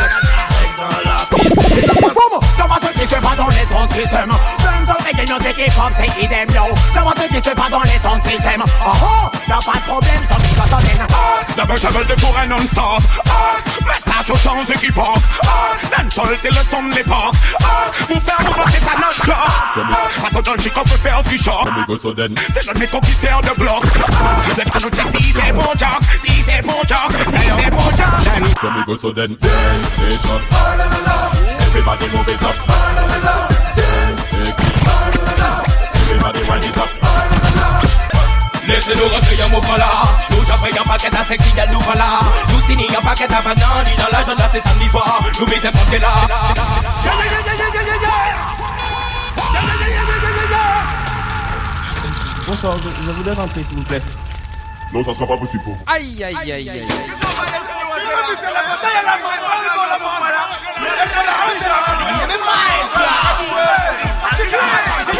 dans la piscine. Comment Passe dans les sons de système Même sans reggae, nos équipes c'est idem, yo. Comment ce qui se passe dans les sons de système Oh oh, y'a pas de problème, sans micro, haine Double travel de pour un non-stop Métage aux sans équivoque. Dancehall c'est le son de l'époque. Vous faire nous monter ça notre job Attends dans le chic on peut faire ce qui choque C'est notre méco qui sert de bloc. Les canons check si c'est bon job Si c'est bon job Si c'est bon job So me go so then dance station Everybody move it up Dance station Everybody wind it up Laissez-nous rentrer un mouvement là Nous nous voilà Nous signons un paquet à banane Dans l'agenda c'est samedi soir Nous là Bonsoir, je, je voulais rentrer s'il vous plaît. Non, ça sera pas possible pour vous. Aïe aïe aïe aïe.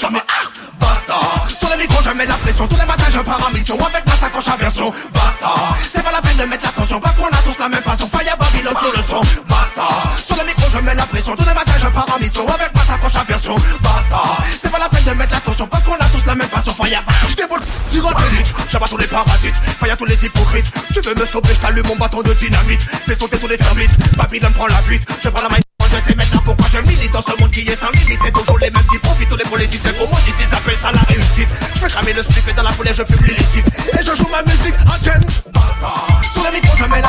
Basta. Sur le micro je mets la pression. Tous les matins je pars en mission. Avec ma sacoche à version. Basta. C'est pas la peine de mettre l'attention. Parce qu'on a tous la même passion. Fire Babylone sur le son. Basta. Sur le micro je mets la pression. Tous les matins je pars en mission. Avec ma sacoche à version. Basta. C'est pas la peine de mettre l'attention. Parce qu'on a tous la même passion. Fire. Je déboule. Tire d'élite J'abat tous les parasites. Fire tous les hypocrites. Tu veux me stopper je t'allume mon bâton de dynamite. Fais sauter tous les termites. Babylone prend la fuite. Je prends la main. Je sais maintenant pourquoi je milite dans ce monde qui est sans limite. C'est toujours les mêmes qui profitent, tous les politiciens commodites Ils appellent ça la réussite. Je fais cramer le spliff et dans la foulée je fume l'illicite. Et je joue ma musique en ken Bata Sur le micro je mets la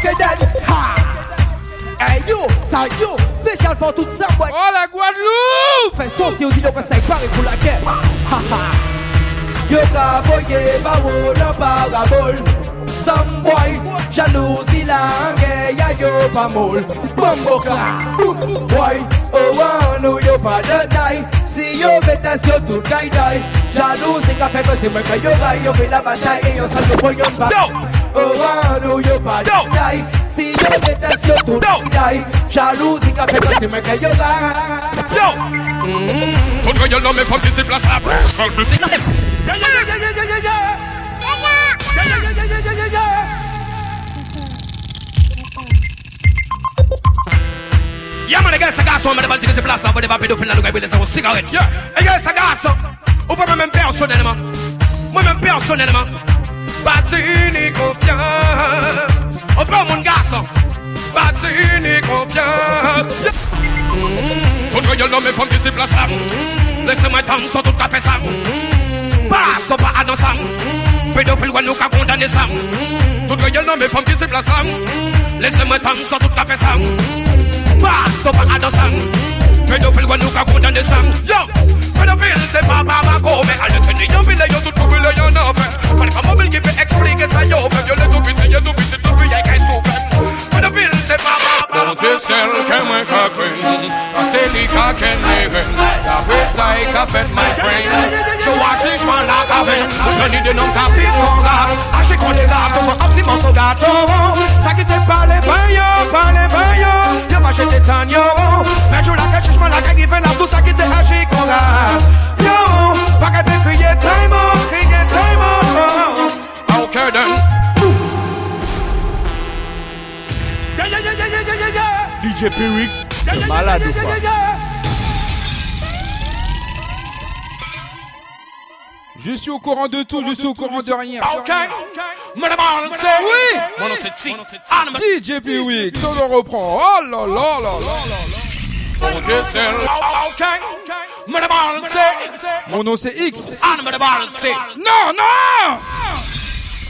Okay then, ha Hey yo, ça yo, spécial pour tout ça boy Oh la Guadeloupe! Fais son si on dit donc ça est paré pour la guerre. Ha ha. Yo ka boye bawo na parabole Some boy, jalousie langue, ya yo pa mol Bombo kla, boy, oh wano oh, yo pa de die Si yo vetasyon tout kay die. Jalousie ka fe kose mwen ka yo ray Yo fe la bataille et yo sal yo po yon ba Oh wano yo pa de die Si yo vetasyon tout kay die. Jalousie ka fe kose mwen ka yo ray Yo Tout que yo non me font qui se place à Sol plus Yeah man, les gars, ça garçon, mais devant se place là, vous devez pas pédophile là, nous gars, c'est une cigarette. Yeah, les gars, ça garçon, ou pas même personnellement, moi-même personnellement, bâti ni confiance, on mon garçon, bâti confiance. Tout que yo non me font qui se place là, laissez-moi tant sur tout café ça. Passe pas à dans ça, pédophile, ouais, nous qu'à condamner ça. Tout que yo non me font qui se place là, laissez-moi tant sur tout café ça. Pas à dans ça, pédophile, ouais, nous qu'à condamner ça. Yo, pédophile, c'est pas Bamako, mais à l'étranger, y'en vile, y'en tout trouvé, y'en a fait. Pas les femmes mobiles qui peut expliquer ça, yo, fait violé tout petit, y'a tout petit, tout petit, y'a qu'un souffle. Pédophile, c'est pas Bamako. Giselle que my friend gato pale yo, pale yo Yo yo given Yo, time Yeah, yeah, yeah, yeah, yeah, yeah, yeah DJ Pyrix, malade ou pas Je suis au courant de tout, je suis au courant de rien. Ok. Oui DJ Piwix, on le reprend. Oh là là là là Mon nom c'est X. Non, non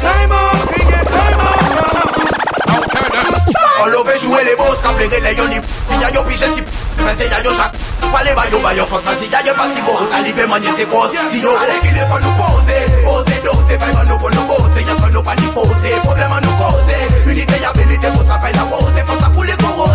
time out Crier time out. On love jouer les boss, cap les relais, yon ni yo pige si Fese ya yo chak Pale ba yo ba yo fos Si ya yo pas si beau Salive manye se cause Si yo ale ki de fon nou pose Pose dose Fay ban nou kon nou pose Yon kon nou pa ni fose Problème an nou cause Unité y abilité pour travail la pose Faut ça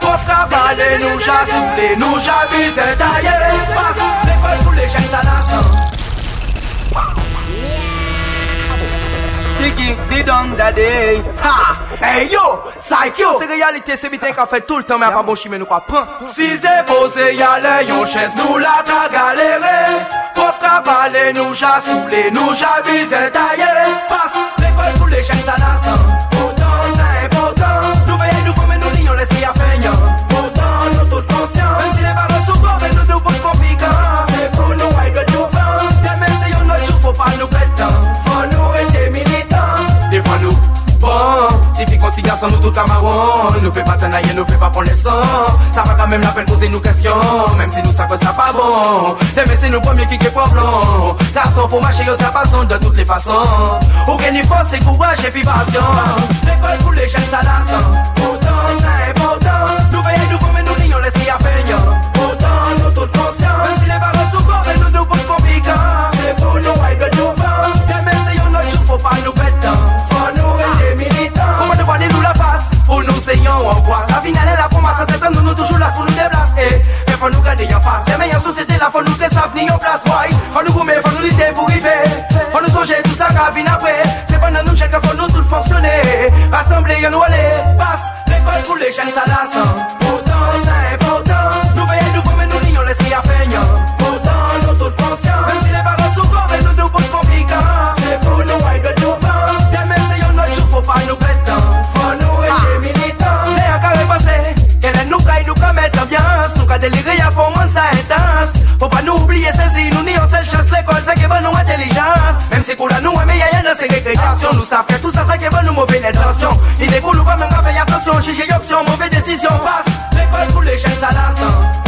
Pof travale nou jasouple, nou jabise taye Pasou l'ekol pou le jen sa nasan Digi, didong dadey Ha! Hey yo! Saikyo! Se realite se biten ka fe tout l'tan Mè mmh. a pa bon chime nou kwa pran Si se pose yale yon ches nou la ta galere Pof travale nou jasouple, nou jabise taye Pasou l'ekol pou le jen sa nasan pour les sangs. Ça va quand même la peine poser nous questions. Même si nous savons ça pas bon. Demain, c'est nous premiers qui est problème. Garçon, faut marcher, yo, ça passe de toutes les façons. Aucun force, et courage et puis passion. L'école pour les jeunes, ça la sent. Pourtant, c'est important. Nous veillons, nous mais nous lions l'esprit à feignant. Pourtant, nous toutes conscients. Même si les barres souvent, mais nous nous pour compliquants. C'est pour nous, en société, là, faut nous ça venir en place, boy. Faut nous gommer, faut pour arriver. Faut nous tout ça, venir après. C'est pas dans nous, checker, faut nous tout fonctionner. Rassembler, yon nous. Passe, l'école pour les jeunes, ça la c'est pour la nous aimer, y'a rien dans ces récréations. Nous savons faire tout ça, ça qui veut nous mauvais l'intention. L'idée pour nous, pas même pas faire attention, j'ai une option, mauvaise décision, passe. L'école pour les jeunes, ça l'assent.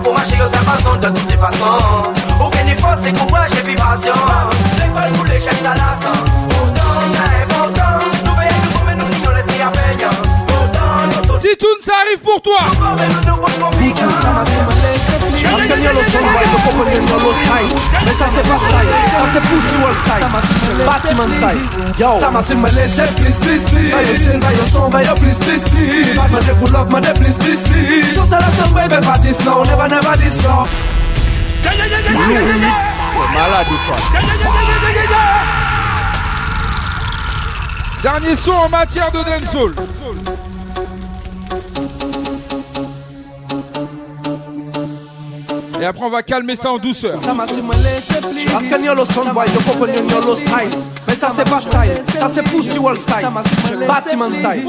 Garçon, faut marcher, ça façon de toutes les façons. Aucun effort, c'est courage et puis passion. L'école pour les jeunes, ça la. Pourtant, c'est important. Nous veillons, nous mais nous lions l'esprit à feignant. Titoun, ça arrive pour toi. Ascanio los son white, los poniendo los tight. Mais ça c'est pas style, ça c'est pussy world style. Batman style. Yo, ça m'a c'est me laisser please please please. By your style, by your song, by your please please please. Bad man, they pull up, man, they please please please. So tell us some baby, but this no, never never this yo. C'est malade ou pas Dernier son en matière de dancehall. Et après, on va calmer ça en douceur. Parce que Nyolo Soundboy, yo poco style. Mais ça c'est pas style, ça c'est Pussy World style. Bâtiment style.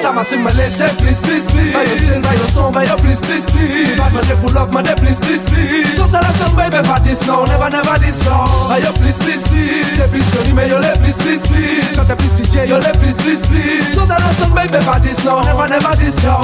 Ça m'a si me please, please, please. Your style, song, by your please, please, please. Bad man, they pull up, man, they please, please, please. So tell them, baby, but this no, never, never this no. By your please, please, please. Say please, Johnny, mais yo le please, please, please. Up, please, DJ, yo le please, please, please. So tell them, baby, but this no, never, never this no.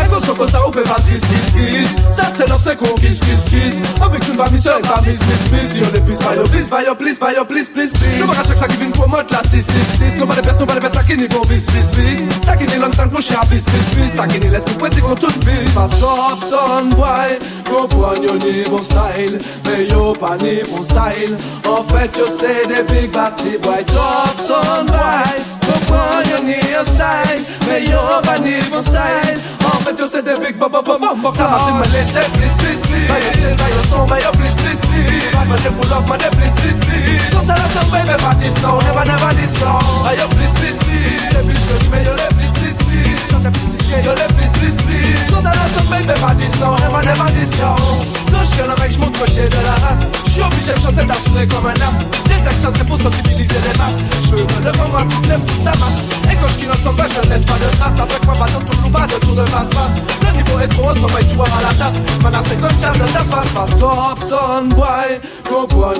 Eko choko sa ou pe va kiss, kiss, kiss. Ça c'est leur c'est qu'on kiss, kiss, kiss. Avec une va mister, va miss, miss, miss. Yo le please, your please, your please, please, please, please. Nous va chaque ça qui vient promote la 666. Nous va les best, les best, n'y bon bis, bis, bis. N'y long sans coucher à bis, bis, bis. N'y laisse tout petit qu'on tout bis. Pas stop, son boy. Comprends yo ni bon style. Mais yo pas ni bon style. En fait, yo c'est des big batty boy. Top, son boy. Comprends yo ni un style. Mais yo pas ni bon style. Fait, yo c'est des big bop, bop, bop. Ça m'a si me laisser, please, please, please. By your style, by your song, by your please, please, please. Bad man, they pull up, man, they please, please, please. So tell them, some baby, but this no, never, never this song. By your please, please, please. Say please, Johnny, mais yo le please, please, please, DJ, yo le please, please, please. So tell some baby, but this no, never, never this song. Non, je suis un mec, je montre que j'ai de la race. Je suis obligé de chanter d'assurer comme un as. C'est pour sensibiliser les masses. Je veux devant moi, les fous, ça masse. Et quand je kill ensemble, je ne laisse pas de traces. Avec moi, dans tout le pas de tour de face, face. Le niveau est trop haut, sans tu vois à la tasse. Maintenant, c'est comme ça dans ta face, face. Top, son, boy.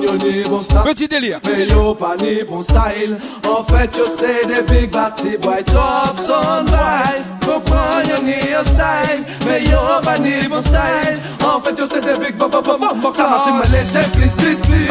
Yo, ni bon style. Petit délire. Mais yo, pas ni bon style. En fait, yo, c'est des big batty boy. Top, son, boy. Yo, ni style. Mais yo, pas ni bon style. En fait, yo, c'est des big bop, bop, bop, bop. Ça m'a si me laisser, please, please, please.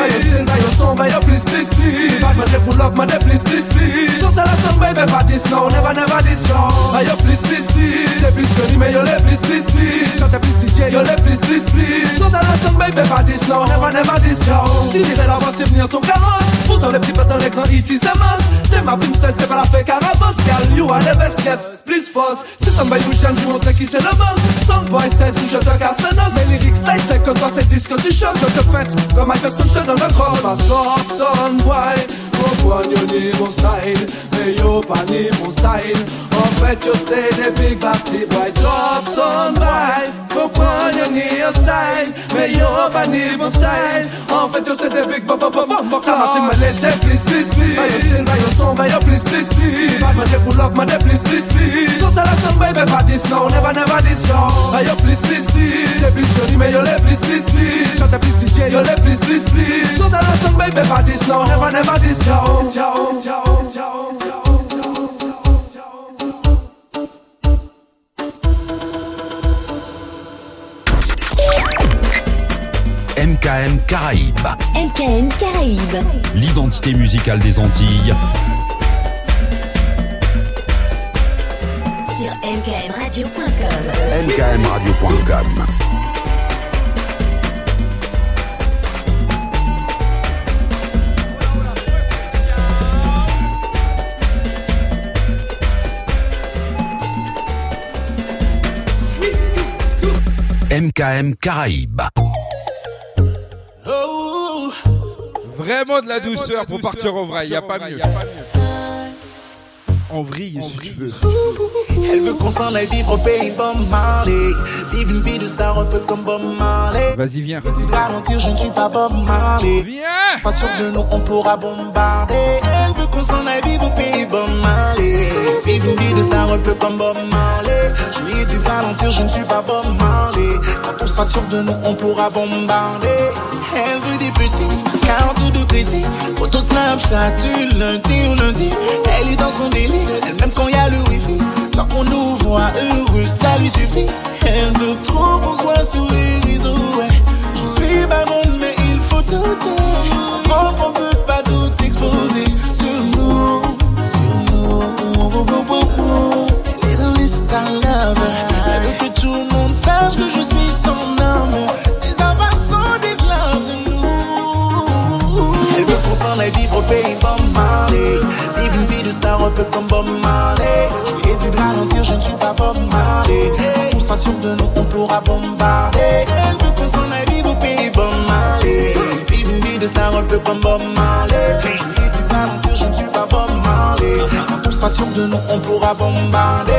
By your song, by your please, please, please. Bad man, they pull up, man, they please, please, please. So tell us some baby, but this no, never, never this show. By your please, please, please. Say please, Johnny, mais yo, le please, please, please. Shut up, please, DJ, yo, le please, please, please. So tell us some baby, but this no, never, never this show. Si dirait la voix, c'est venir ton gamin. Pourtant, les petits potes dans l'écran, it is a must. T'es ma princesse, t'es pas la fake carabosse. Gal, you are the best, yes, please force. Si somebody nous change, je montre qui c'est le boss. Soundboy, style, sous je te casse le nose. Les lyrics, style, c'est que toi, c'est disque, tu choses. Je te fête comme Michael Stone, dans le cross. Ma stop, soundboy. Comprends, yo, ni mon style. Mais yo, pas ni mon style. En fait, yo, c'est des big batty boy. Drop, soundboy. Comprends, yo, ni un style. Mais yo, pas ni mon style. En fait, yo, c'est des big bop, bop. Ça m'a si me laisser, please, please, please. By your style, by your song, by your please, please, please. Bad man, they pull up, please, please, please. So tell us some baby, but this no, never, never this show. By your please, please, please. Say please, Johnny, mais yo le please, please, please. Up, please, DJ, yo le please, please, please. So tell us some baby, but this no, never, never this show. MKM Caraïbes. MKM Caraïbes. L'identité musicale des Antilles. Sur mkmradio.com. MKMradio.com. MKM Caraïbes. Vraiment de la douceur pour partir au vrai, y a pas mieux. En vrille, si tu veux. Elle veut qu'on s'en aille vivre au pays de Bob Marley. Vivre une vie de star un peu comme Bob Marley. Vas-y, viens. Petit ralentir, je ne suis pas Bob Marley. Viens. Pas sûr de nous, on pourra bombarder. Veut qu'on s'en aille vivre au pays Bob Marley. Vivre une vie de star un peu comme Bob Marley. Je lui ai dit de ralentir, je ne suis pas Bob Marley. Quand on sûr de nous, on pourra bombarder. Elle veut des petits, cartes de crédit. Photo Snapchat du lundi au lundi. Elle est dans son délire, elle même quand il y a le wifi. Tant qu'on nous voit heureux, ça lui suffit. Elle veut trop qu'on soit sur les réseaux. Ouais. Je suis pas bonne, mais il faut doser. Comprends qu'on peut pas tout au pays Bob Marley. Vive une vie de star un peu comme Bob Marley. Et de ralentir, je ne suis pas Bob Marley. Quand on sera sûr de nous, on pourra bombarder. Elle veut qu'on s'en aille vivre au pays Bob Marley. Vive une vie de star un peu comme Bob Marley. Et de ralentir, je ne suis pas Bob Marley. Quand on sera sûr de nous, on pourra bombarder.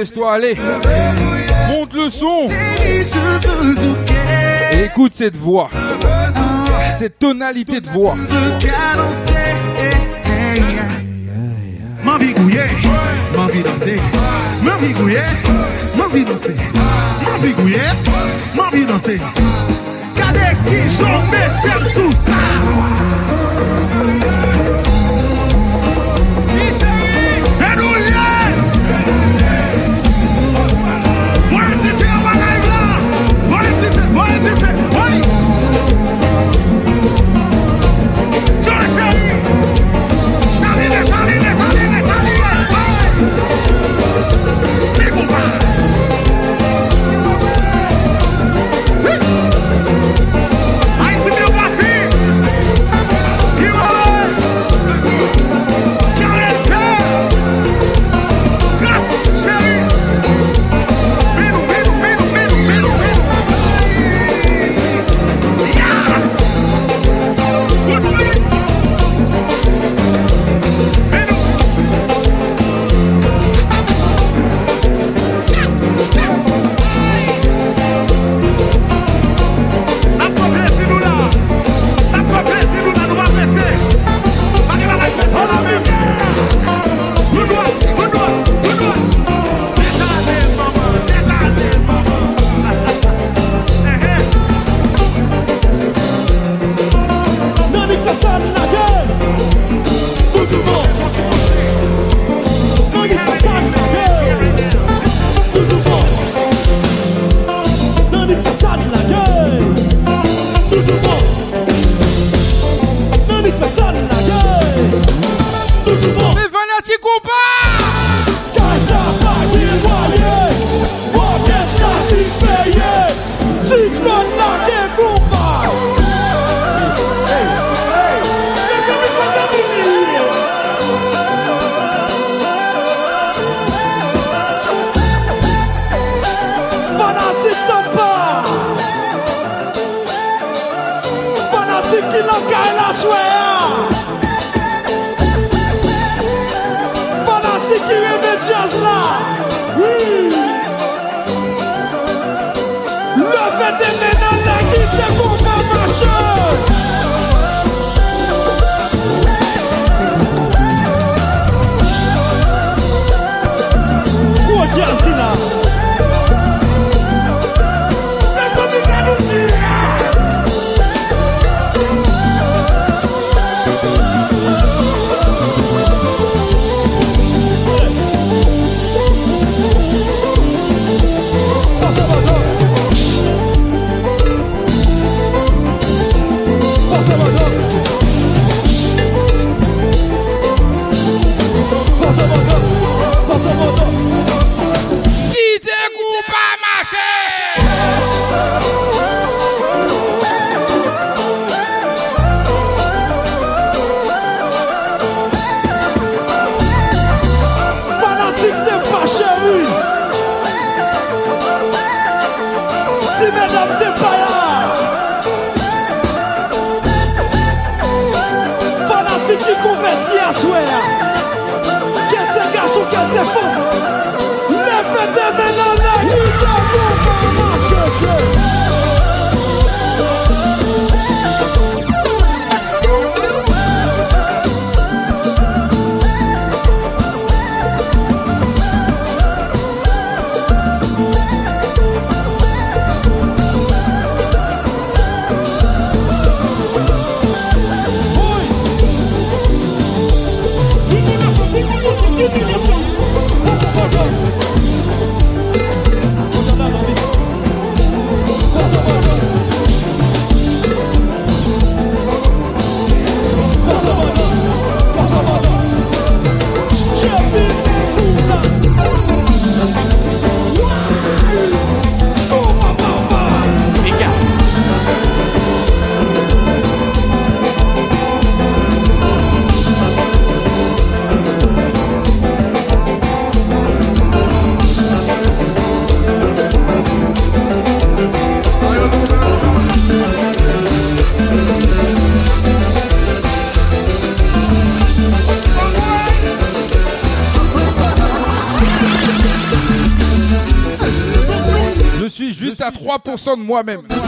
laisse-toi aller. Monte le son. Écoute cette voix. Cette tonalité de voix. M'envie m'envie danser. personne moi-même.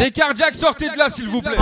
Les cardiaques, sortez de là, s'il vous plaît.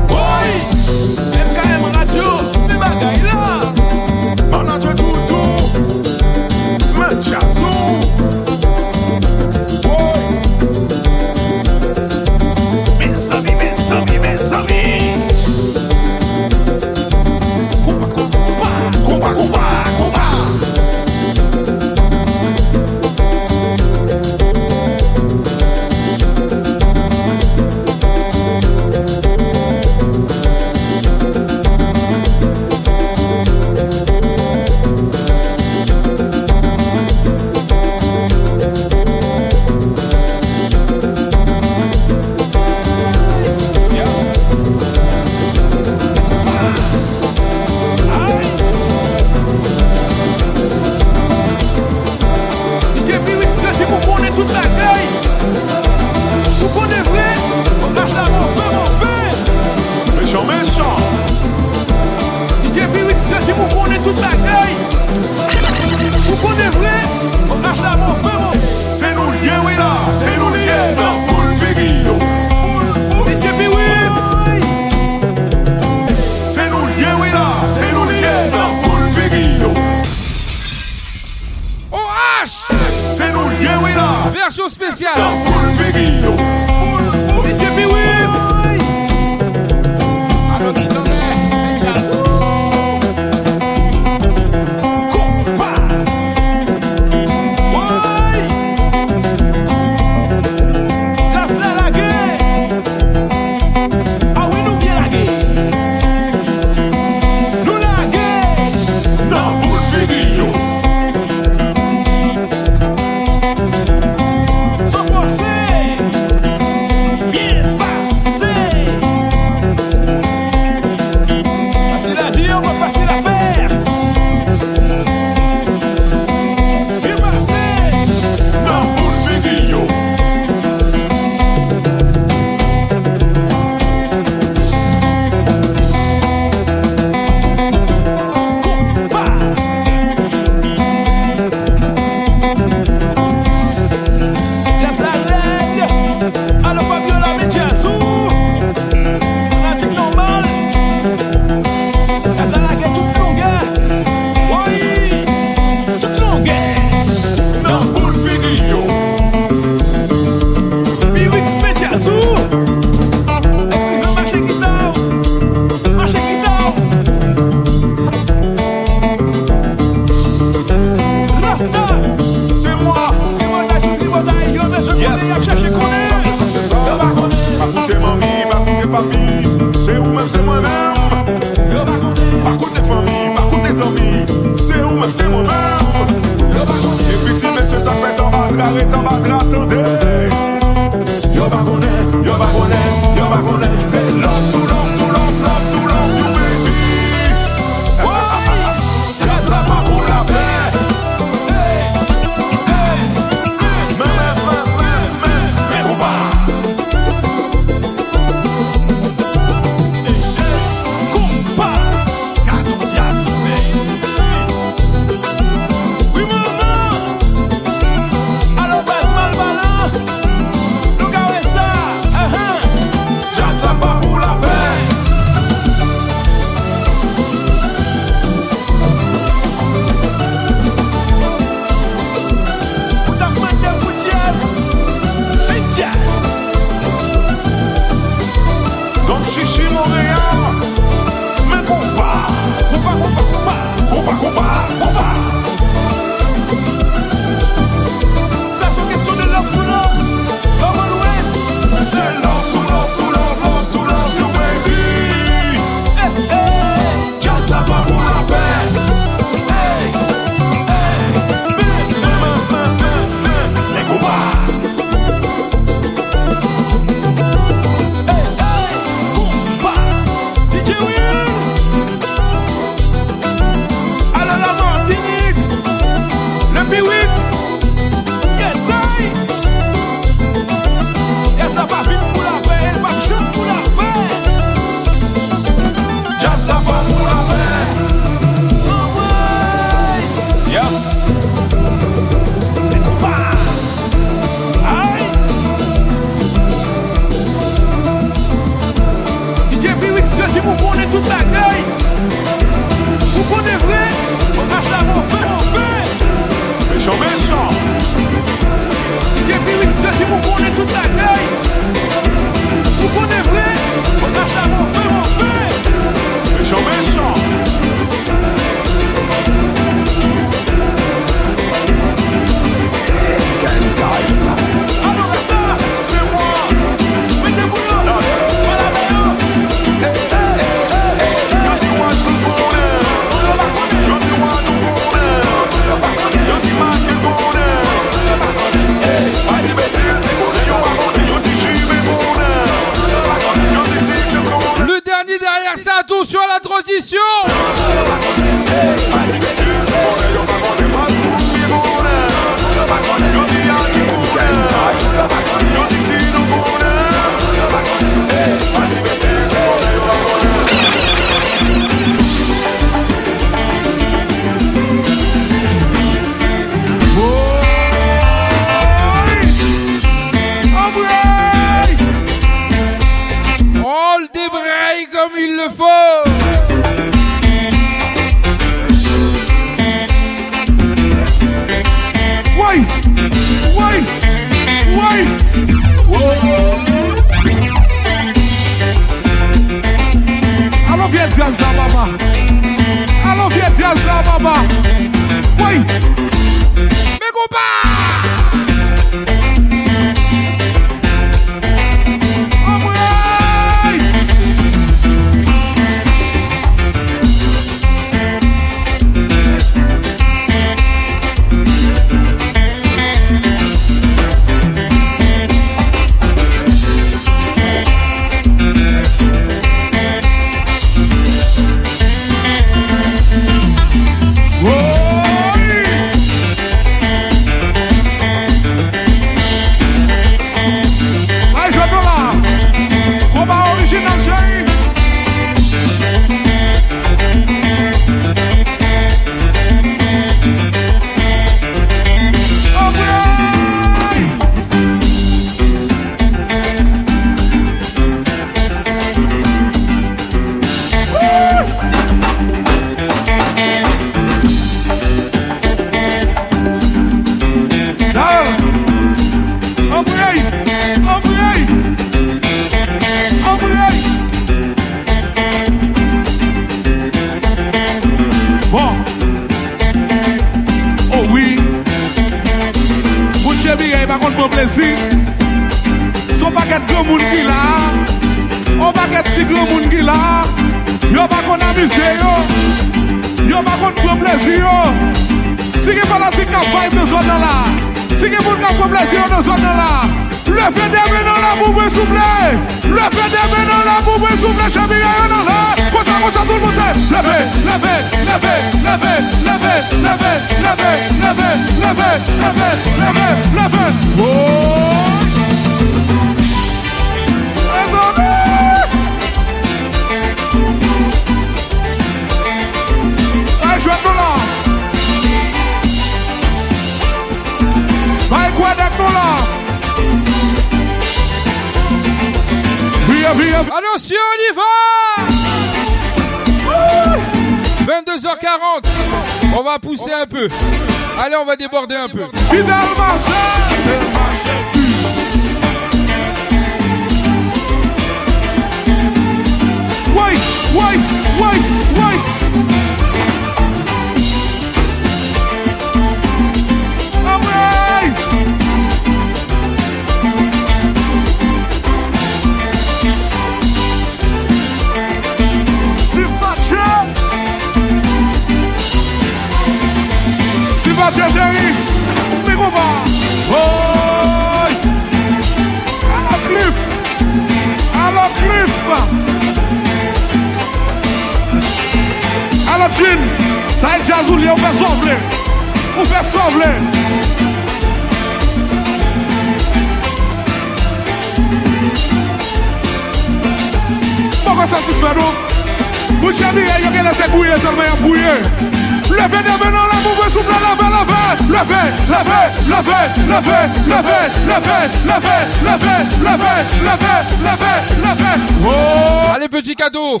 la paix, la paix, la paix, la paix, la paix, la paix, la paix, la paix. Oh. Allez, petit cadeau.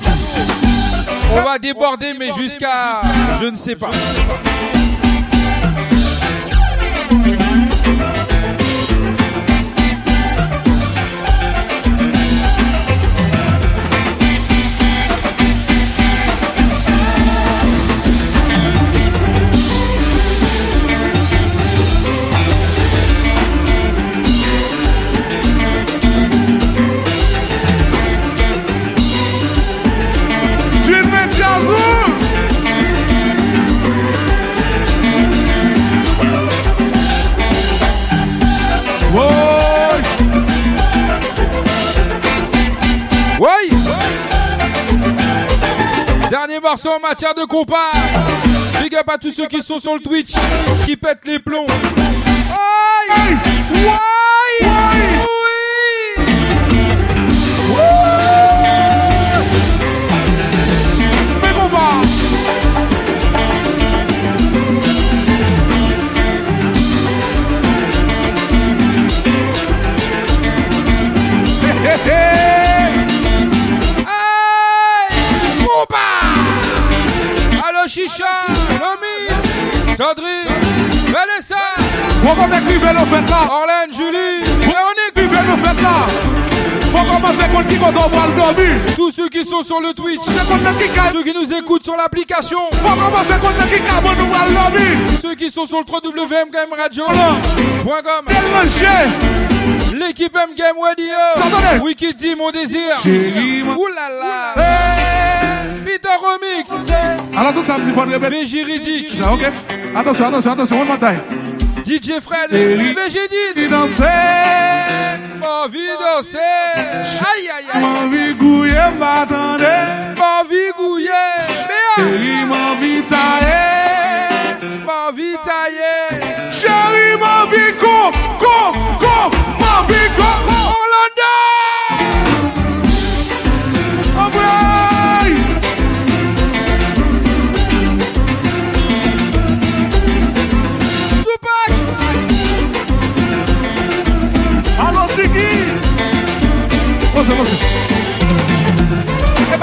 On va déborder, mais jusqu'à je ne sais pas. En matière de compas. Big up à tous ceux qui sont sur le Twitch, qui pètent les plombs. Aïe Tisha, Lomi, Sandrine, Vanessa, Faut qu'on qui veut nous faire là. Orlène, Julie, Véronique, qui veut nous là. Faut commencer contre qui quand on voit le dormi. Tous ceux qui sont sur le Twitch, ceux qui nous écoutent sur l'application. Faut commencer contre qui quand on voit le dormi. Ceux qui sont sur le 3WM www.mgame radio.com. L'équipe MGame Radio. Wicked mon désir. Oulala remix. Alors tout ça, un petit point de répète. Ok. Attention, attention, attention. One more. DJ Fred et Végédine. danser. Envie danser. Aïe, aïe, aïe. Envie gouiller, m'attendez. Oh. Envie gouiller. Chérie, m'envie tailler. M'envie tailler. Chérie, m'envie coupe.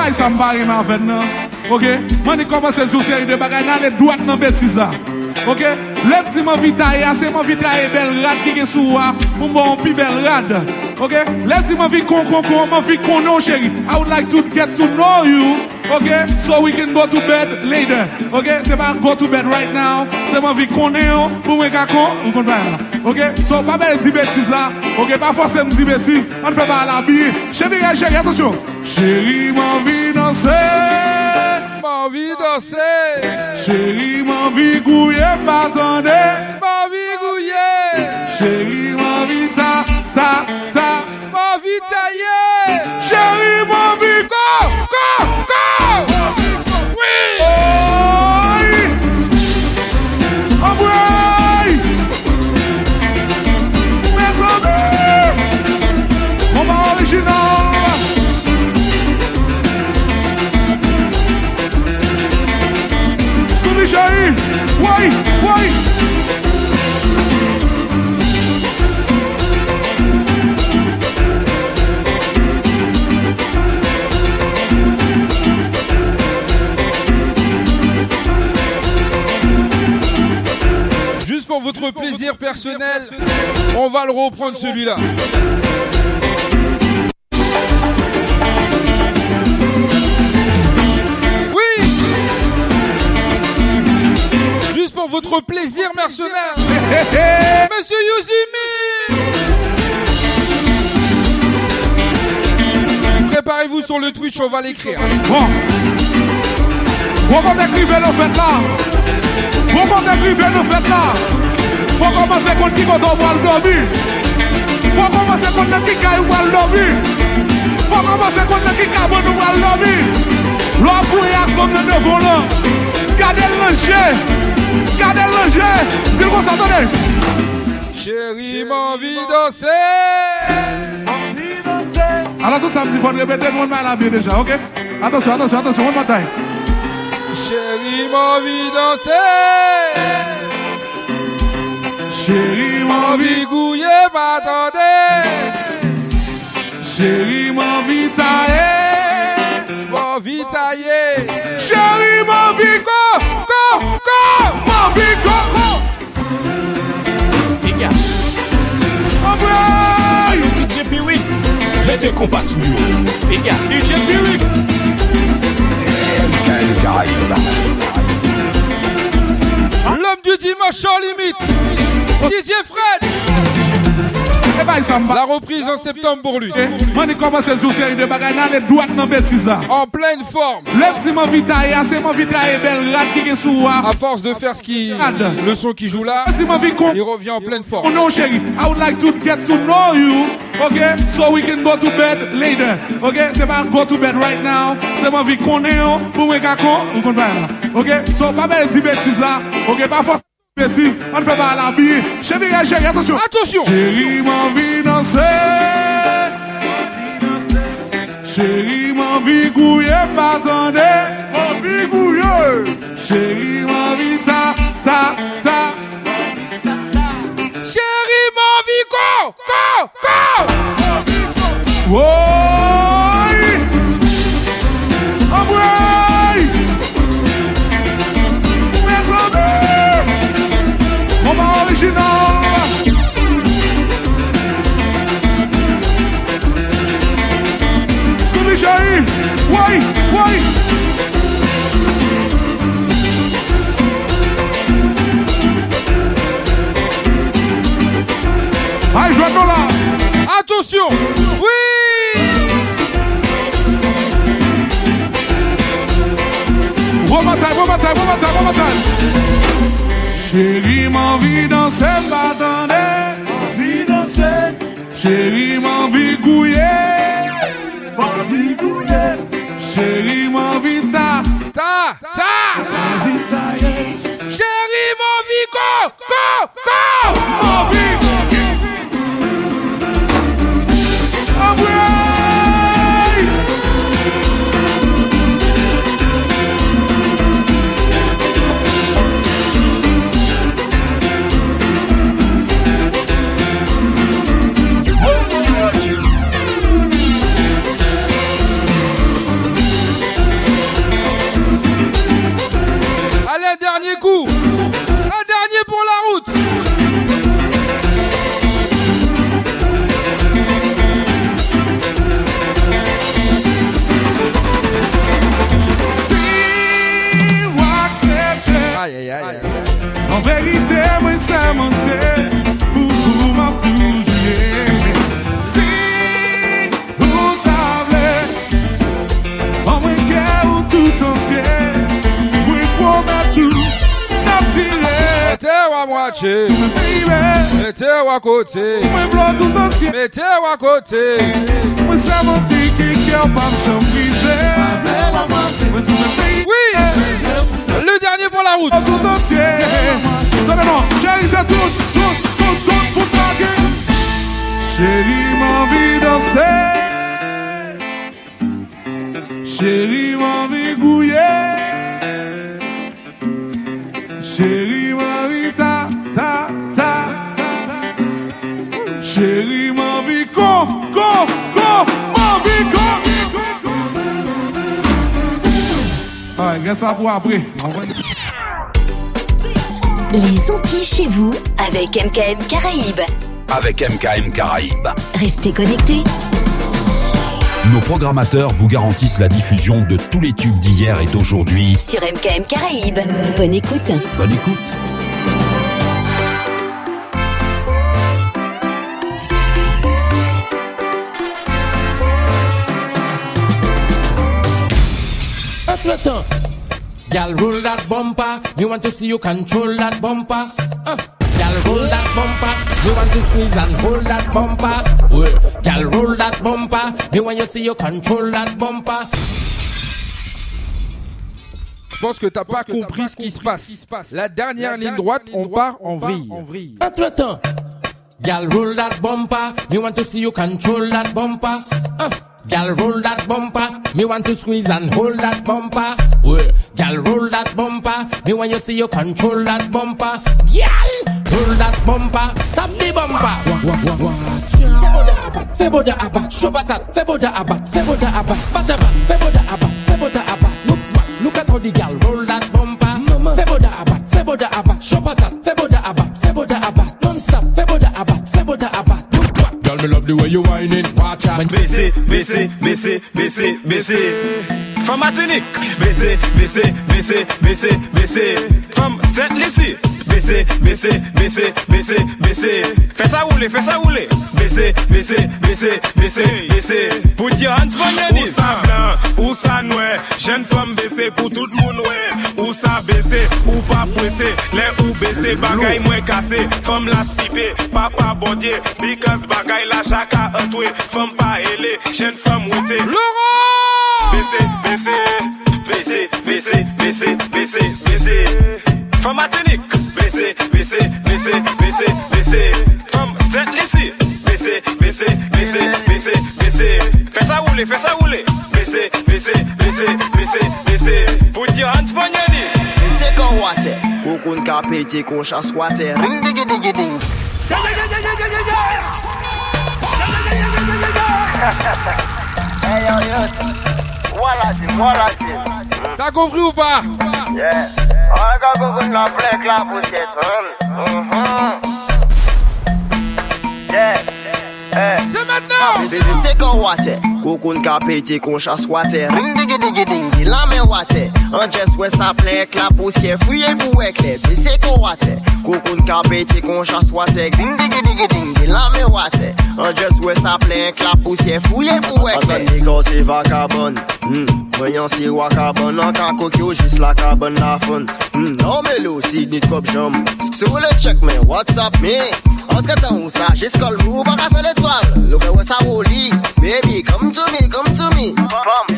bay sa mbare man ven nan. Ok? Mwen ni komanse sou seri de bagay nan le dwat nan betiza. Ok? Lèm ti man vitay a, se man vitay e bel rad ki gen sou a, moun bon pi bel rad. Ok? Lèm ti man vi kon kon kon, man vi kon nou cheri. I would like to get to know you. Ok, so we can go to bed later Ok, se pa go to bed right now Se man vi konen yo, pou mwen ka kon, mwen kon bayan la Ok, so pa be di betiz la Ok, pa fose m di betiz, an fe ba la bi Chevire, chevire, atensyon Chérie, ma vie danser. Ma vie danser. Chérie, ma vie gouiller, m'attendez. Juste pour votre plaisir personnel, on va le reprendre celui-là. Oui. Juste pour votre plaisir mercenaire Monsieur Yuzimi Préparez-vous sur le Twitch, on va l'écrire. Bon. Pourquoi t'écrivez le fait là? Pourquoi t'écrivez le fait là? Fwa komanse kon ki koto wal dobi Fwa komanse kon nan ki kay wal dobi Fwa komanse kon nan ki kabon wal dobi Lwa pou yak kom nan devon lan Gade lanje Gade lanje Dil kon sa tone Chéri m'envi danse M'envi danse Alors tout ça me dit faut répéter one man la vie déjà ok? Attention attention attention one more time Chéri m'envi danse Chérie, ma vie, gouillé, va attendre. Chérie, ma vie, taillé. Ma vie. Chérie, ma vie, go, go, go. Ma vie, go, go. Fica. Abraço. DJ Piwix. Mete compasso. Fica. DJ Piwix. É, é, é, é. Du dimanche sans limite. DJ Fred La reprise en septembre pour lui Moi, je commence à de dans les. En pleine forme Le petit mon vitaille, c'est mon vitaille belle rat qui est sous À force de faire ce qui... Le son qui joue là mon. Il revient en pleine forme Oh no, chérie, I would like to get to know you. Okay, so we can go to bed later. Okay, c'est pas go to bed right now. C'est ma vie qu'on est, pour moi on compte pas là. Okay, so pas belle là. Okay, pas bêtises, on ne fait pas la bille. Chérie, chérie, attention. Attention Chérie, m'envie danser. Chérie, m'envie gouiller, m'attendez. M'envie gouiller. Chérie, m'envie ta, ta, ta. Chérie, m'envie go, go, go Oi! Attention. Oui. One more time, one more time, one more time, one more time. Chérie, m'envie danser, m'attendez Envie danser Chérie, m'envie gouiller M'envie gouiller Chérie, m'envie ta, ta, ta. M'envie tailler Chérie, m'envie go, go, go. M'envie dernier coup. Un dernier pour la route. Aïe, aïe, aïe. En vérité, moi, ça montait. Mettez-vous à côté. Mettez-vous à côté. Mwen sa monti ki kyo pa m'chan brise Oui. Le dernier pour la route. Tout entier Chérie c'est tout Tout, tout, tout pour draguer Chérie m'envie danser. Chérie m'envie gouiller Chérie Qu'est-ce ça pour après Les Antilles chez vous avec MKM Caraïbes. Avec MKM Caraïbes. Restez connectés. Nos programmateurs vous garantissent la diffusion de tous les tubes d'hier et d'aujourd'hui. Sur MKM Caraïbes. Bonne écoute. Bonne écoute. Attends, Gal roll that bumper. Me want to see you control that bumper. Uh. Roll that bumper. Me want to squeeze and hold that bumper. Gal roll that bumper. Me want you see you control that bumper. Je pense que t'as pas compris ce qui se passe. La dernière ligne droite, on part en vrille. Gal roll that bumper. Me want to see you control that bumper. Uh. Gal roll that bumper. Me want to squeeze and hold that bumper. Uh. Gal roll that bumper. Me want you see you control that bumper. Gal roll that bumper. Tap the bumper. Feboda abat, shobatat, feboda abat, feboda abat, batabat, feboda abat, feboda abat. Look, look at how the gal roll that bumper. Feboda abat, feboda abat, shobatat, feboda abat, Girl, me love the way you whining. Watch out. Baissez, baissez, baissez, baissez, baissez. Femme Martinique. Baissez, baissez, baissez, baissez, baissez. Femme Sainte-Lucie. Baissez, baissez, baissez, baissez, baissez. Fais ça rouler, fais ça rouler. Baissez, baissez, baissez, baissez, baissez. Pour dire Hans Bonyanis. Ou ça blanc, ou ça noir. Jeune femme baissée pour tout le monde, ouais. Ou ça baissé, ou pas pressé. Les ou baissé, bagay moins cassé. Femme la stipé, papa bondier. Because Bay la chaka atwe, fèm pa ele, jen fèm wote Laurent! Bese, bese, bese, bese, bese, bese, bese Fèm atenik Bese, bese, bese, bese, bese Fèm zet lisi Bese, bese, bese, bese, bese Fè sa roule, fè sa roule Bese, bese, bese, bese, bese Put your hands pon your knee Bese kon wate Kou kon ka peti kon chas wate Ring digi digi ding Digi digi digi digi Hey yo yo, voilà c'est voilà c'est. T'as compris ou pas? Yeah. On go la plaque Mhm. Yeah. C'est maintenant koukoun ka pete kon chas wate. Ring digi digi ding, di la men wate. An jes wè sa plek la poussière Fouye pou wek le, baissé kon wate. Koukoun ka pete kon chas wate. Ding digi digi ding, di la men wate. An jes wè sa plek la poussière Fouye pou wek le Asan nigo se vakabon Mwen hmm. yon si wakabon An ka kokyo jis la kabon la fon hmm. Non me lo si nit kop jom. Sou le check men, what's up Entre tan ou sa, jis kol mou baka fe l'etwal Loke we sa woli, baby, come to me, come to me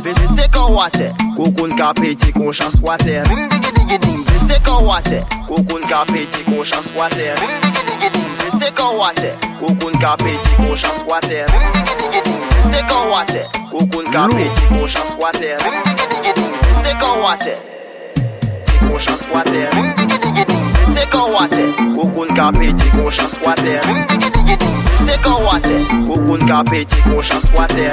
Beze se kon wate, kokoun ka peti kon chans wate Rim digi digi dim, beze kon wate Kokoun ka peti kon chans wate Rim digi digi dim, beze kon wate Kokoun ka peti kon chans wate Rim digi digi dim, beze kon wate Kokoun ka peti kon chans wate Rim digi digi dim, beze kon wate Ti kon chans wate Rim digi digi dim Bese kon wate Koukoun ka peti kon chas wate Bese kon wate Koukoun ka peti kon chas wate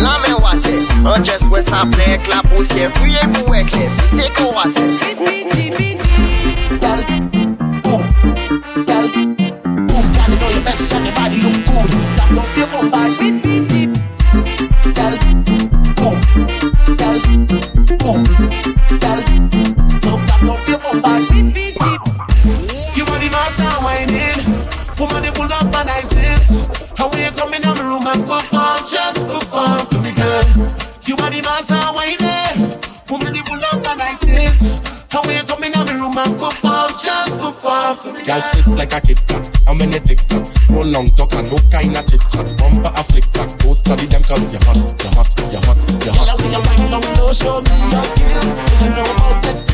la men wate An jes wè sa plek la poussière Fouye pou wek le Bese kon wate Gal Boom Gal Boom Gal know your best and your body look good don't feel more bad Gal Boom Gal Boom Gal No that don't feel bad you full of my niceness. How you come in my room and perform, just perform to me, girl. You are the master whining. Woman, you full of my niceness. How when you come in my room and perform, just perform to me, Girl split like a Kit Kat. How many ticks that? No long talk and no kind of chit chat. Bumper a flick back. Go study them cause you're hot, you're hot, you're hot, you're hot. Girl, when you wind down low, show me your skills. You know about Netflix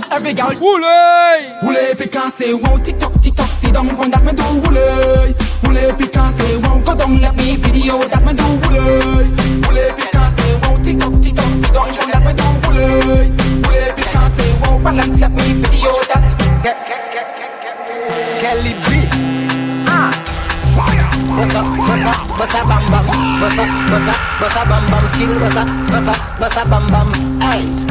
down, break it down. Every girl. Woolly. Woolly because say wow, TikTok, TikTok, sit down on that me do woolly. Woolly because say wow, go down let me video that me do woolly. Woolly because say wow, TikTok, TikTok, sit down on that me do woolly. Woolly because say wow, balance let me video that. Kelly B. Ah. Bossa, bossa, bossa bam bam, bossa, bossa, bossa bam bam, skill bossa, bossa, bossa bam bam. Hey.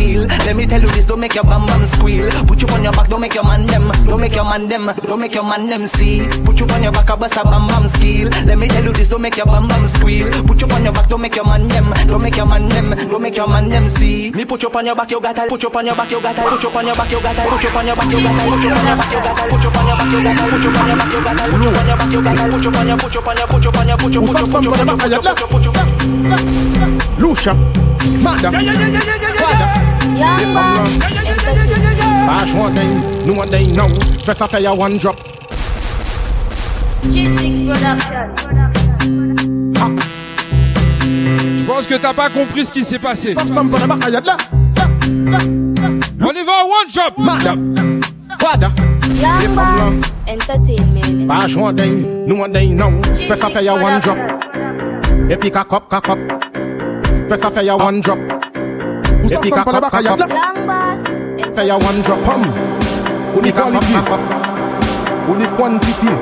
Bam. Let me tell you this, don't make your bam bam squeal. Put you on your back, don't make your man them, don't make your man them, don't make your man them see. Put you on your back, a bossa bam bam skill. Let me tell you this, don't make your bam bam squeal. Put you on your back, don't make your man them, don't make your man them, don't make your man them see. Me put you on your back, you got to put you on your back, you got to put you on your back, you got to put you on your back, you got to put you on your back, you got to put you on your back, you got to put you on your back, you got to put you on your back, you got to put you on your put you on your put you on your put you on your put you put you put you put you put you put you Lucia, Mada, Mada, Bash one day, no one day now. Press a fire one drop. G6 Production. Je pense que t'as pas compris ce qui s'est passé. On y va one drop. Boss Entertainment. Bash one day, no one day now. Press a fire one drop. Press a fire one drop. Ou sa san pa la baka ya blak Fè ya wan drop on Ou ni quality. Ou ni quantity.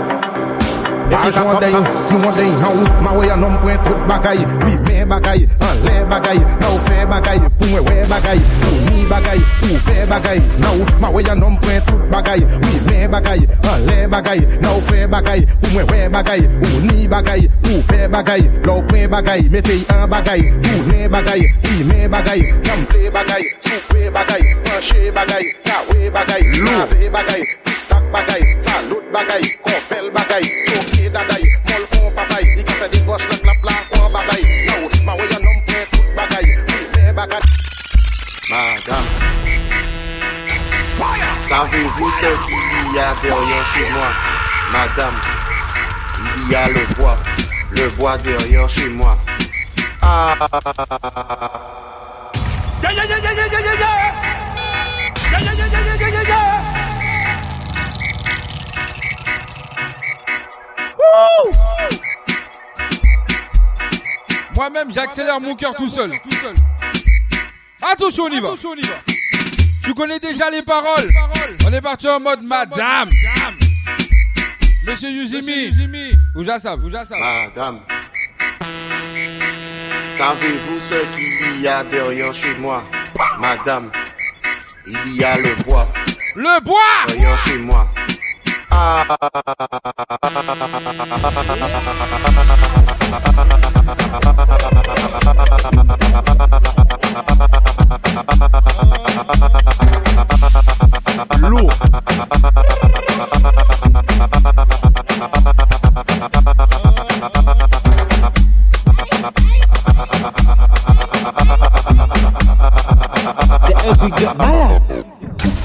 E pe jwande yon, nou wande yon Ma wey anon pwen tout bagay, oui men bagay le bagay Nan ou fe bagay, pou mwen we bagay Pou mi bagay, pou pe bagay Nan ou ma we an nom pren tout bagay Oui men bagay, an le bagay Nan ou fe bagay, pou mwen we bagay Ou ni bagay, pou pe bagay Lou pren bagay, metey an bagay Pou ne bagay, oui men bagay Nam te bagay, sou pe bagay Panche bagay, ka we bagay Lave bagay, tak bagay Salut bagay, konfel bagay Toke daday Madame, savez-vous ce qu'il y a derrière chez moi Madame, il y a le bois, le bois derrière chez moi. Ah. Moi-même, j'accélère mon cœur tout seul. Attention, on y va. Tu connais déjà les paroles. On est parti en mode madame. Monsieur Yuzimi. Oujasab, Oujasab. Madame. Savez-vous ce qu'il y a derrière chez moi? Madame, il y a le bois. Le bois Derrière chez moi. Ah. Every girl, my life.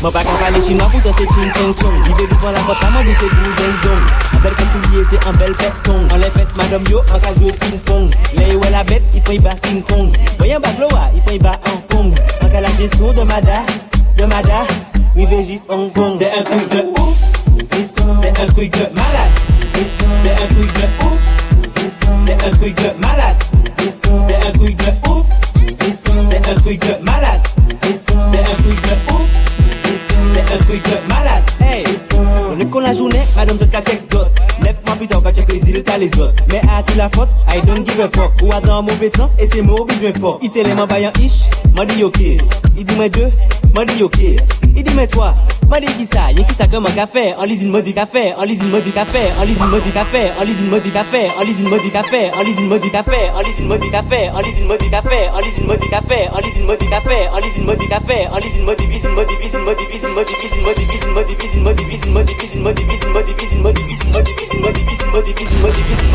Mwen pa kan pale chinois pou dan se ching chong chong Vive devan la bota mwen bou se bou dong dong An bel kasouye se an bel pet kong An le fes madam yo an ka jwe ping pong Le yo la bet, i pon i ba king kong Voyan ba gloa, i pon i ba hong kong. An ka la jesou de mada, de mada. Vive jis hong kong. Se un truc de ouf, se un truc de malade. Se un truc de ouf, se un truc de malade. Se un truc de ouf, se un truc de malade. Un truc de malade, hey. On est con la journée, madame, je te check dot. Va check les les autres Mais à qui la faute, I don't give a fuck Ou à dans mauvais temps, et c'est moi besoin fort Il baillant ish, m'a dit ok Il dit mais Dieu, m'a dit ok Il dit mais toi, m'a dit qui ça Y'a qui ça comme un café, en lisine m'a dit café En dit café, en café En café, en café En café, en café En café, en café En café, en café En dit visine m'a dit visine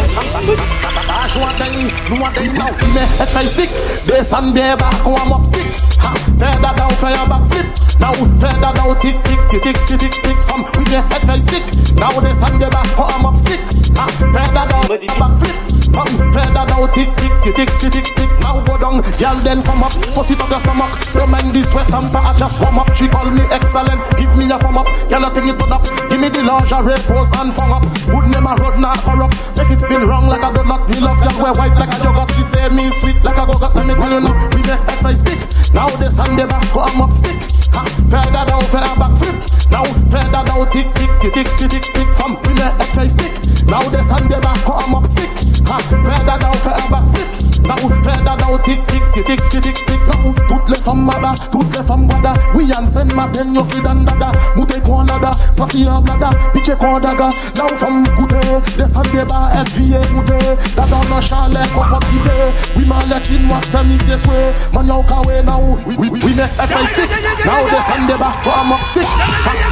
Dash one thing, no one thing now. Me head side stick, bass and bear back, warm up stick. Ha, feather down, fire back flip. Now feather down, tick tick tick tick tick tick tick. From with me head side stick. Now this and bear back, warm up stick. Ha, feather down, back flip. From feather down, tick tick tick tick tick tick tick. Now go down, girl then come up, fuss it up your stomach. Remind this sweat temper, I just warm up. She call me excellent, give me a thumb up. Girl, I think it put up. Give me the lingerie pose and fung up. Good name a road not corrupt. Make it spin wrong like a donut. Me love you wear white like a yogurt. She say me sweet like a go-got. Let me tell you now, we make exercise stick. Now the Sunday back, go I'm up stick. Ha, feather down, feather back flip. Now feather down, tick tick tick tick tick tick. From we make exercise stick. Now the Sunday back, go I'm up stick. Ha, Further down, further flip. Now, further down, tick, tick, tick, tick, tick, tick, tick. Now, toutes les femmes mada, toutes les femmes guada. Oui, en scène, ma peine, yo, qui dan dada. Mouté qu'on lada, sorti en blada, piché qu'on daga. Là où femme goûté, descend des bas, être vieux mouté. Là dans le chalet, qu'on peut we Oui, ma lettre, moi, c'est mis ses souhaits. Man, yo, kawe, now, we we we mais, elle fait stick. Now, descend des bas, qu'on mock stick.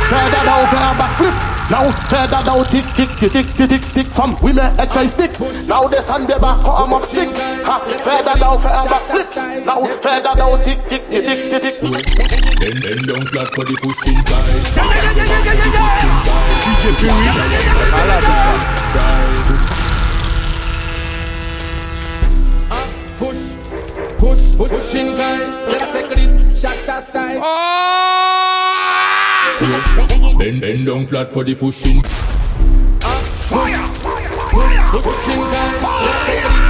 Further down, faire backflip. Now feather down, tick tick tick tick tick tick tick. From we make FI stick. Now the sun descendez bas, warm up stick. Ha, feather down, feather back flip. Now feather down, tick tick tick tick tick tick. Then bend down flat for the pushing guys. DJ Push, push, push, pushing guy. C'est secret, shatter style. Bend, bend down flat for the pushing. Fire! Pushing guy. C'est secret,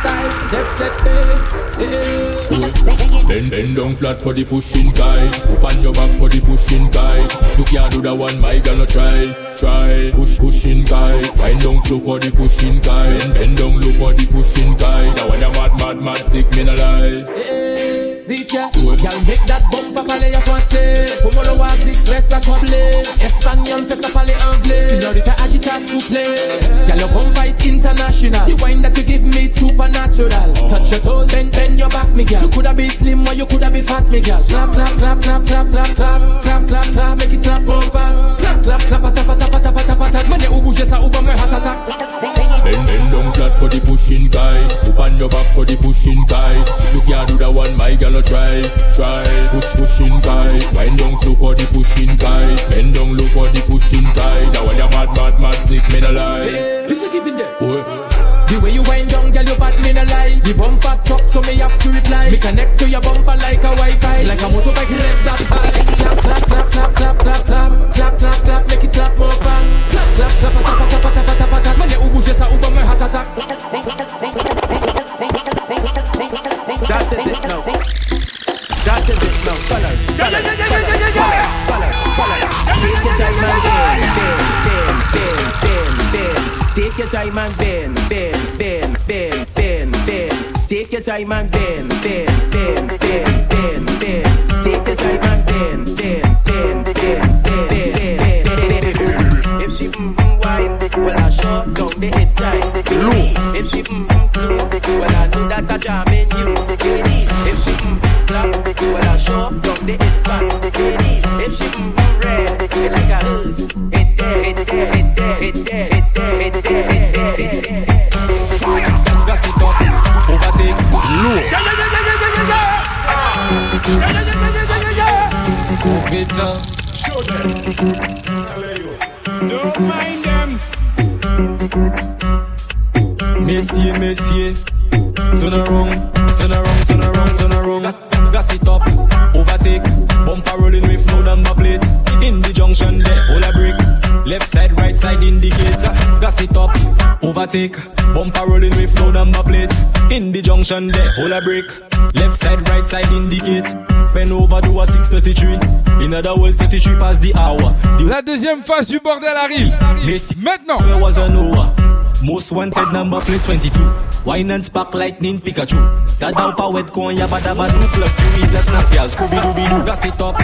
style. Left set, eh, eh. Bend, bend down flat for the pushing guy. Open your back for the pushing guy. You can't do that one, my girl, no try. Try, push, pushing guy. Wind down slow for the pushing guy. Bend, bend down low for the pushing guy. Now when you're mad, mad, mad, sick, me no lie. Zika, y'all make that bumper parler en français Como lo oasis, reste à cobbler Espagnol, fais ça parler anglais Señorita agita souple Y'all your bumper it international. The wine that you give me supernatural. Touch your toes, bend, bend your back, me girl. You coulda be slim or you coulda be fat, me girl. Clap, clap, clap, clap, clap, clap, clap Clap, clap, clap, make it clap more fast. Clap, clap, clap, pata, pata, pata, pata, pata Mene ou bouger ça ou pas me heart attack. Bend, bend down flat for the pushing guy. Open your back for the pushing guy. If you can't do that one, my girl, no try. Try, push, pushing guy. Wind down slow for the pushing guy. Bend down low for the pushing guy. Now when you're mad, mad, mad, sick, me no lie. If you giving them Oh. The way you wind down, girl, you bad me no lie. The bumper talk, so me have to reply. Me connect to your bumper like a Wi-Fi, like a motorbike rev that high. Clap, clap, clap, clap, clap, clap, clap, clap, clap, clap, make it clap more fast. Clap, clap, clap, tap, tap, tap, tap, tap, tap, tap. Mwenye ubuje sa uba me heart attack. Your time and bend, bend, bend, bend, bend, bend. Take your time and bend, bend, bend, bend, bend, bend. Take your time and bend, bend, bend, bend, bend, bend. If she mm mm wine, well I shut down the head tight. If she mm mm blue, well I know that I jam in you. If she mm mm black, well I shut down the fat. If she mm mm red, like a hose. It there, it there, it there, it there, Show them. Don't mind them. Messieurs, messieurs. Turn around, turn around, turn around, turn around. Gas, gas it up, overtake. Bumper rolling with no number plate. In the junction there, hold a break. Left side, right side indicator. Gas it up, overtake. Bumper rolling with no number plate. In the junction there, hold a break. Left side, right side indicate. Bend over, do a 633. In other words, 33 past the hour. The La deuxième phase du bordel arrive. Messi, Maintenant. There was an over. Most wanted number plate 22. Wine and spark lightning Pikachu. That down power coin ya bada badu plus two is a snap ya Scooby Dooby Doo. Gas it up,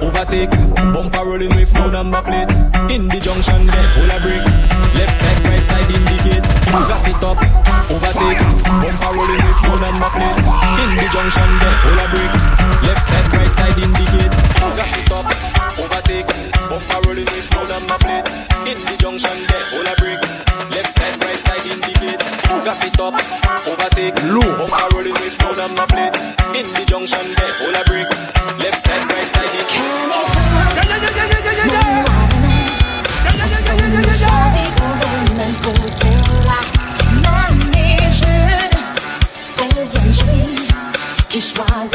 overtake. Bumper rolling with no number plate. In the junction there, hold a break. Left side, right side indicate. Gas it up, overtake. Bumper rolling with no number plate. In the junction there, hold a break. Left side, right side indicate. Gas it up, overtake. Bumper rolling with no number plate. In the junction there, hold a break. Left side, right side indicate. Gas it up, overtake. Bumper rolling with no number plate. In the junction there, hold a break. It's why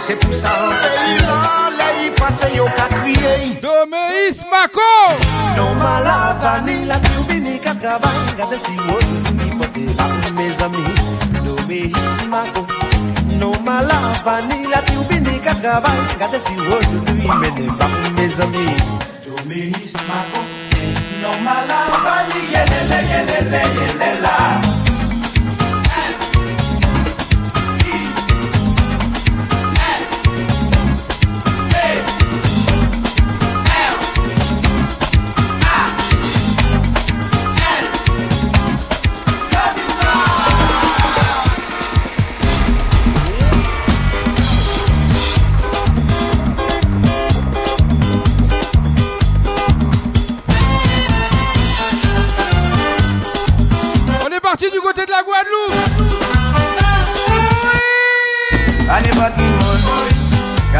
Se pou sa an peyi la, le yi pase yo ka kriye Domeis Mako Non malavani, la kiubini kat gavan Gade si wote, non, ni pote lan me zami Domeis Mako Non malavani, la kiubini kat gavan Gade si wote, ni mene lan me zami Domeis Mako Non malavani, yelele, yelele, yelele la.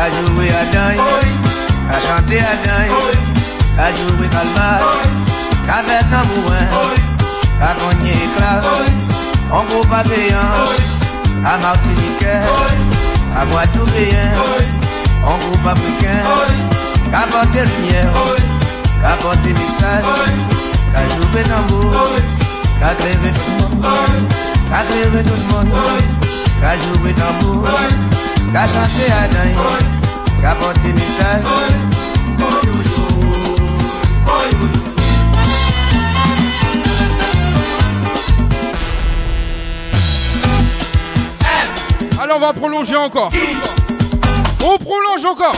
Qu'a joué Adam, qu'a chanté Adam, qu'a joué Calmar, qu'a fait tambourin, qu'a cogné éclat, en gros pavillon, à Martinique, à Guadeloupéen, en groupe africain, qu'a porté lumière, qu'a porté message, qu'a joué tambour, qu'a clévé tout le monde, qu'a clévé tout le monde, qu'a joué tambour. Ka chante a dan Ka message Alors on va prolonger encore. On prolonge encore.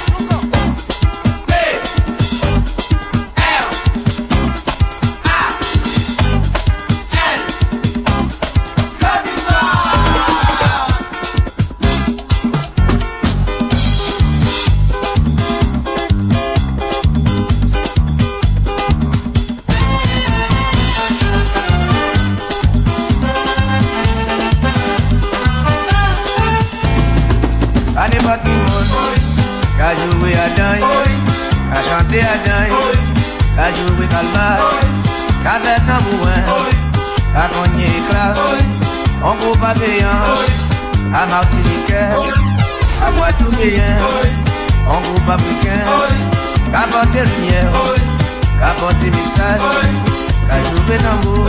Guadeloupéen, à Martiniquais, à Guadeloupéen, en groupe africain, qu'à porter lumière, qu'à porter message, qu'à jouer d'amour,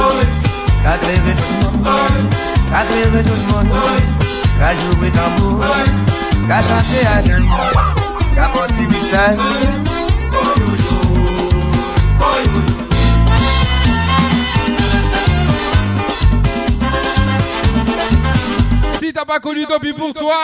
qu'à cléver tout le monde, qu'à cléver tout le monde, qu'à jouer d'amour, qu'à chanter à nous, qu'à porter message. Pas connu, tant pis pour toi.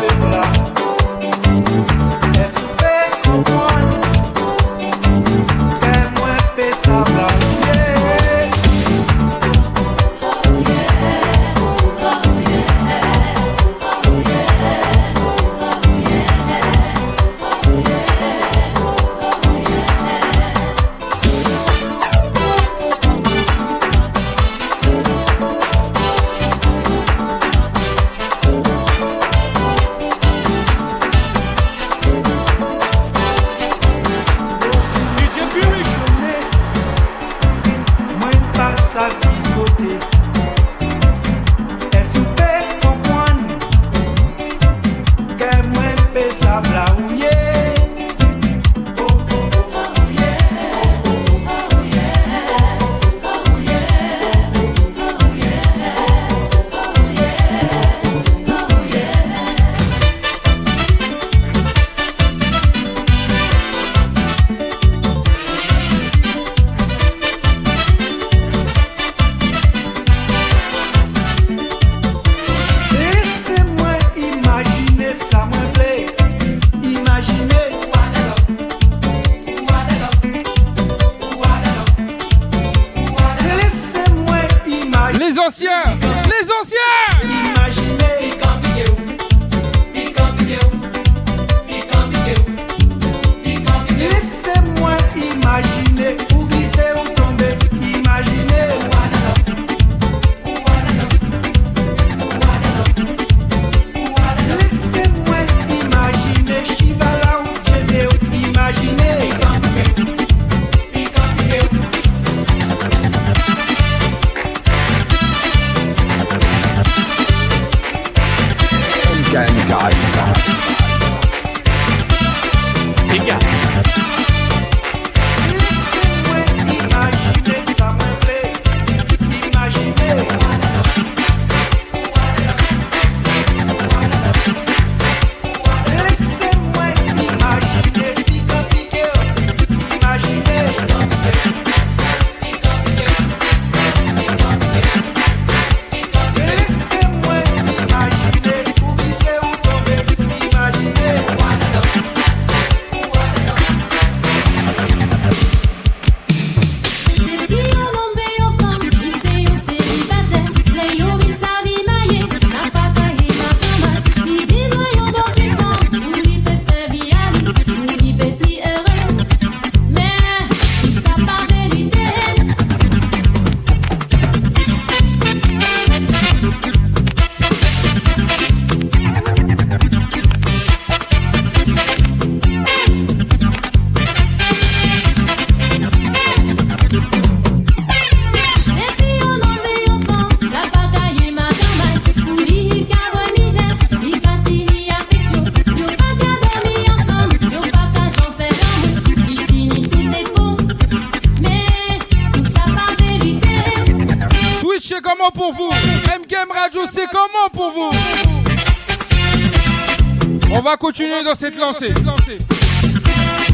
dans cette lancée.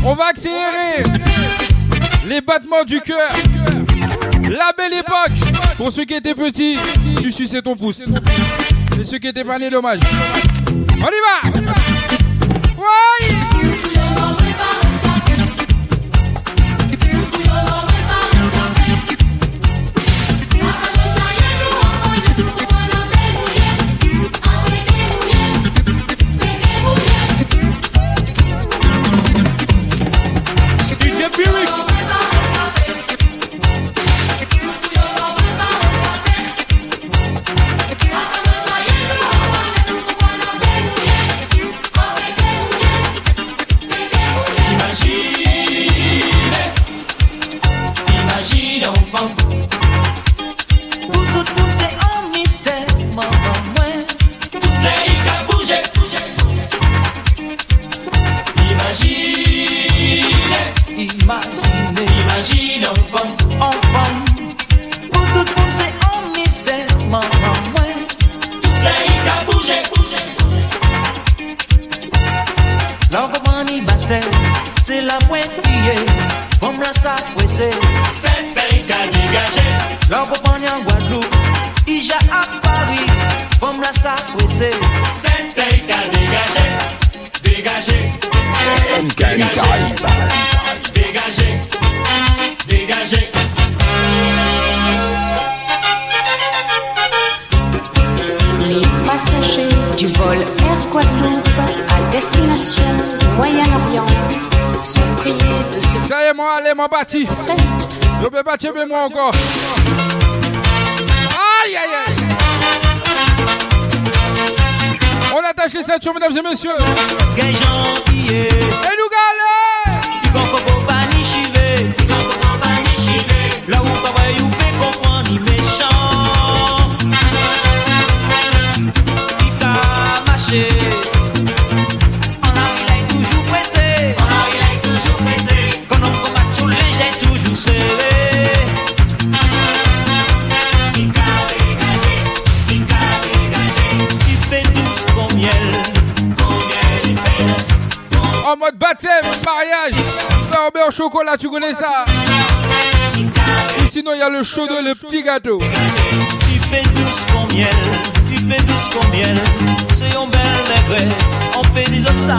On va accélérer les battements du cœur. La belle époque. Pour ceux qui étaient petits, tu suçais ton pouce. Et ceux qui étaient pas nés, dommage. Allez, moi, bâti. Je peux bâtir, mais moi encore. Aïe, aïe, aïe. On attache les ceintures, mesdames et messieurs. Et nous galère. Là où baptême, mariage. Au chocolat, tu connais ça? Et sinon, il y a le chaud de le petit gâteau. Tu fais douce comme miel, tu fais douce comme miel. C'est une belle négresse, on fait des autres ça.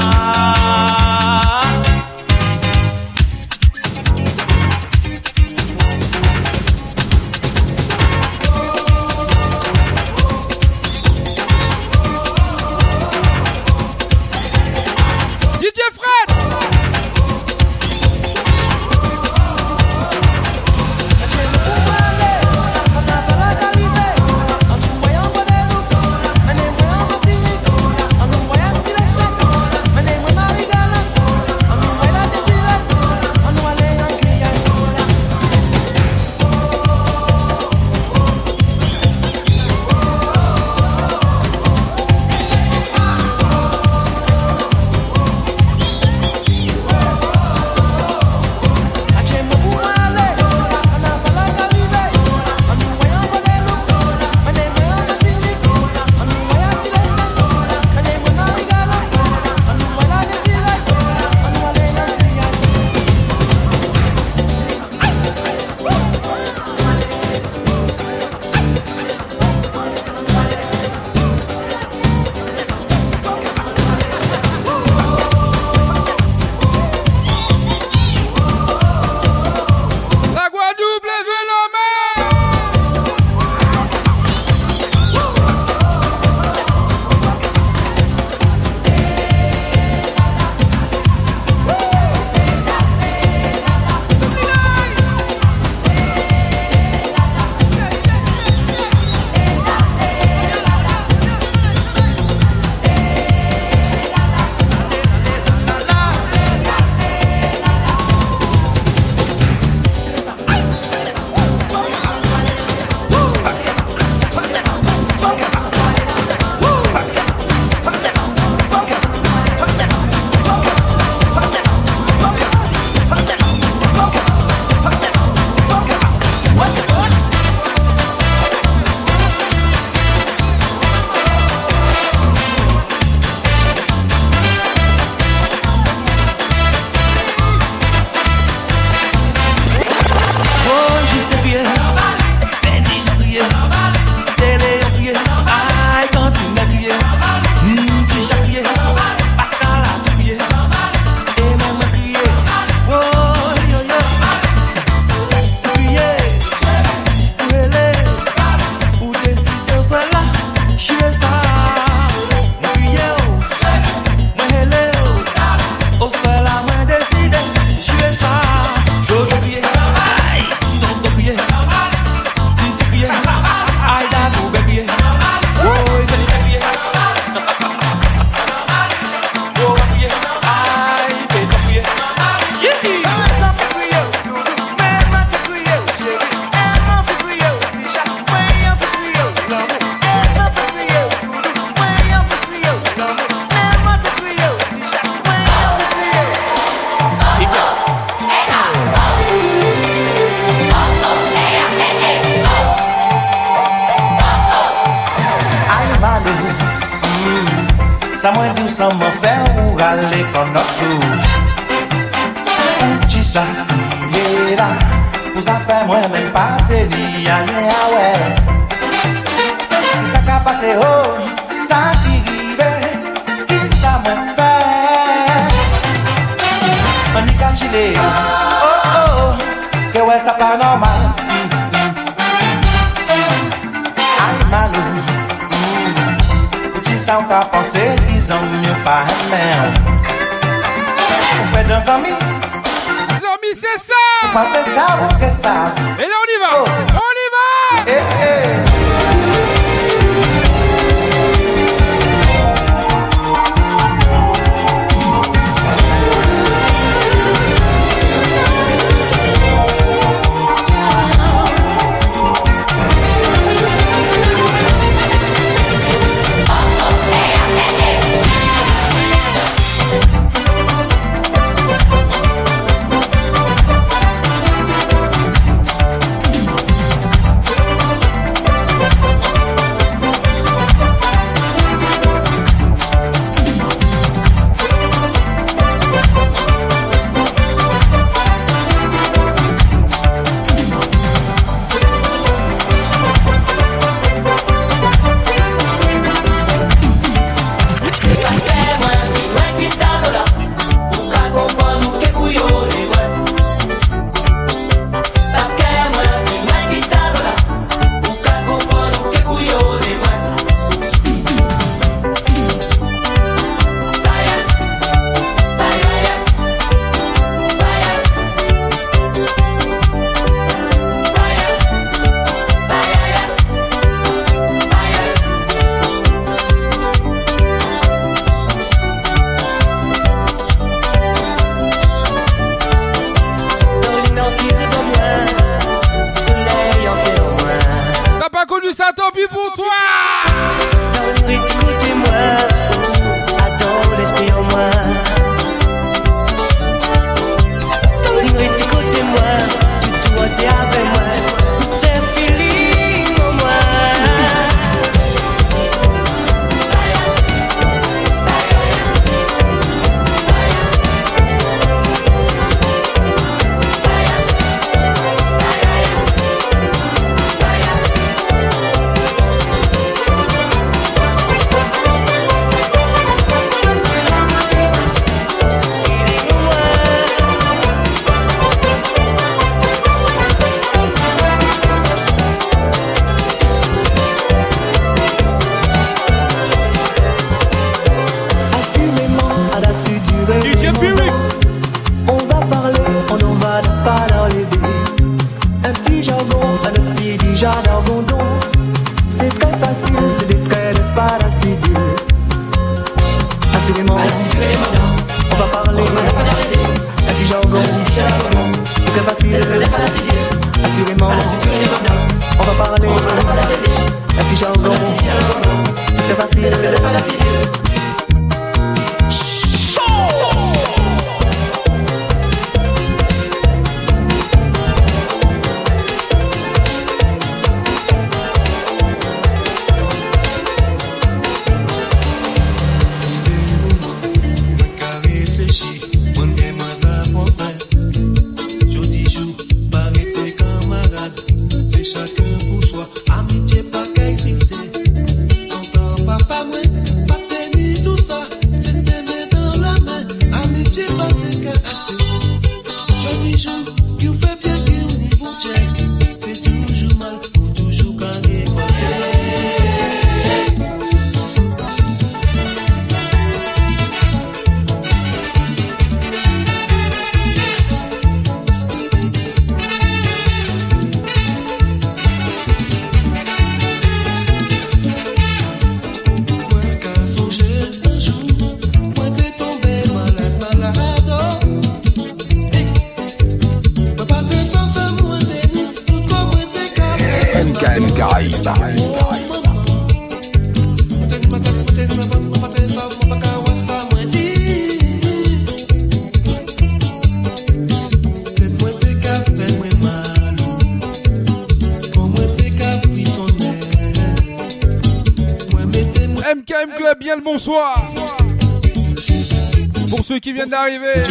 D'arriver.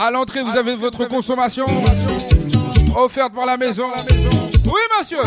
À l'entrée, vous avez votre consommation offerte par la maison. Oui, monsieur.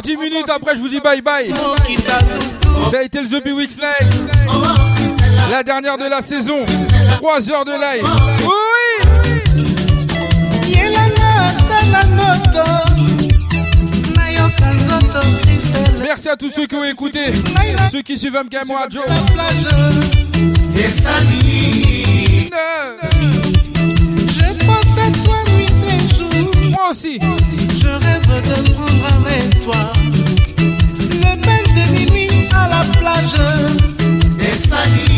Encore 10 minutes, après je vous dis bye bye. Ça a été le The Weeks Live. La dernière de la saison. 3 heures de live. Oui! Merci à tous ceux qui ont écouté, ceux qui suivent MKM Radio. Je pense à toi. Moi aussi. Rêve de prendre avec toi le bain de minuit à la plage. Des salines.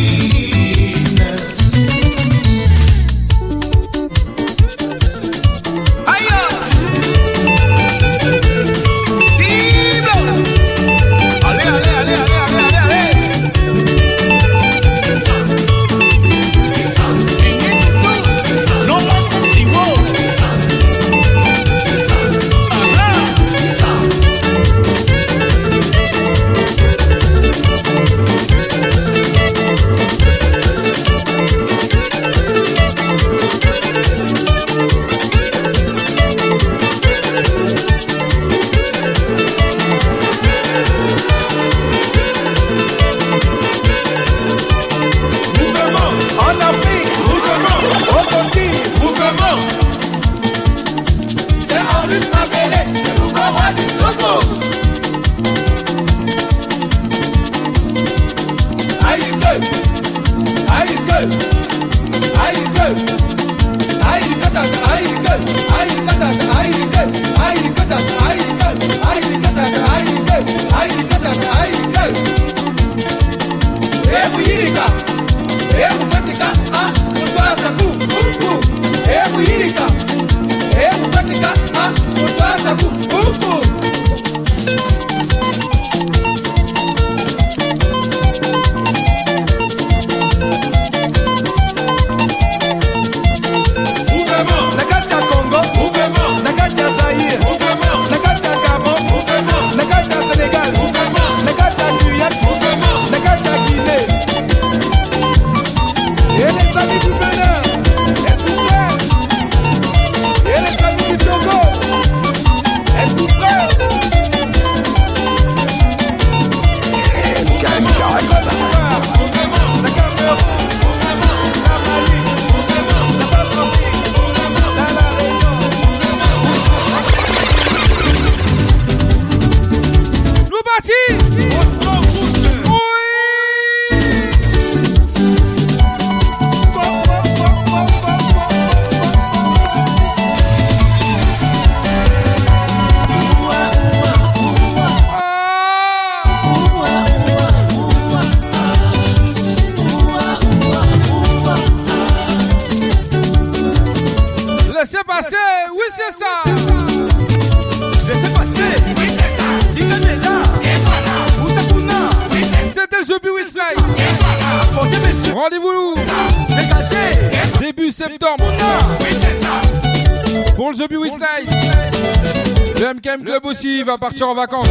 Partir en vacances.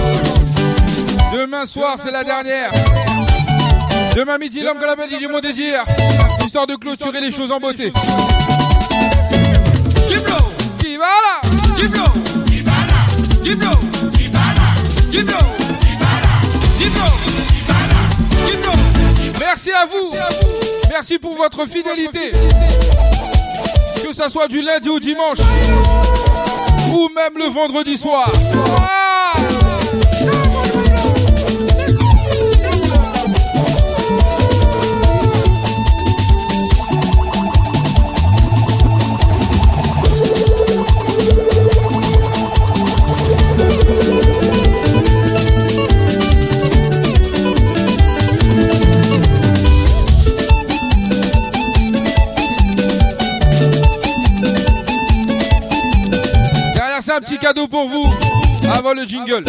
Demain soir, c'est la dernière. Demain midi, l'homme que l'appelle DJ Mon Désir. Histoire de clôturer les choses en beauté. Merci à vous. Merci pour votre fidélité. Que ça soit du lundi au dimanche. Ou même le vendredi soir. Petit cadeau pour vous. Avant le jingle.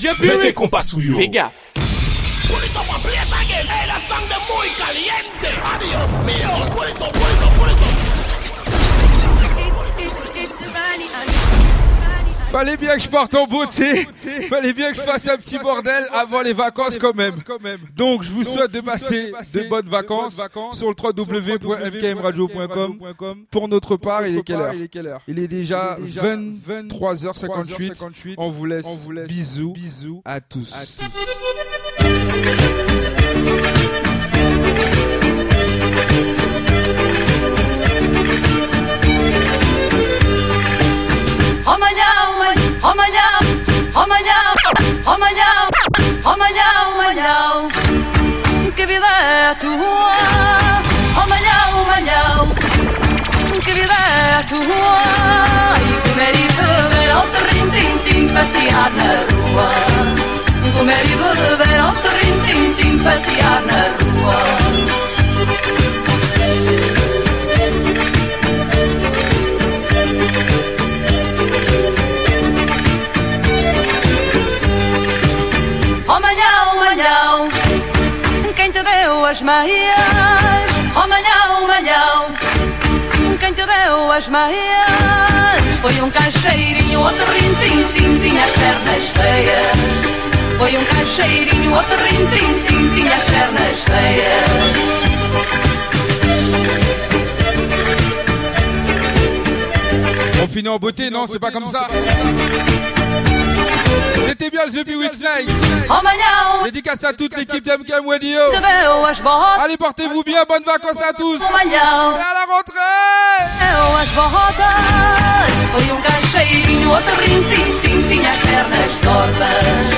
DJ Pyrrhic. Mete kompa sou yo. Fallait bien que je parte en beauté. Fallait bien que je fasse un petit bordel avant les vacances quand même. Donc je vous souhaite de passer de bonnes vacances sur le www.fkmradio.com. Pour notre part, il est quelle heure? Il est déjà 23h58. On vous laisse bisous à tous. Tua? Oh malhão, malhão, que vida é tua? E comer e beber ao terrim-tim-tim, passear na rua. Comer e beber ao terrim-tim-tim, passear na rua. As meias? Oh malhão, malhão, quem te deu as meias? Foi um caixeirinho, outro rintim-tim, tinha as pernas feias. Foi um caixeirinho, outro rintim-tim, tinha as pernas feias. On en beauté, non, c'est pas comme ça. C'était bien le The Night. Oh Dédicace à toute l'équipe d'MKM Radio. Allez, portez-vous bien, bonnes vacances à tous. Oh Et à la rentrée deu as botas? Foi um caixeirinho, outro rintim-tim, tinha as pernas tortas.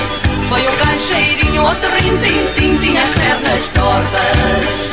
Foi um caixeirinho, outro rintim-tim, tinha as pernas tortas.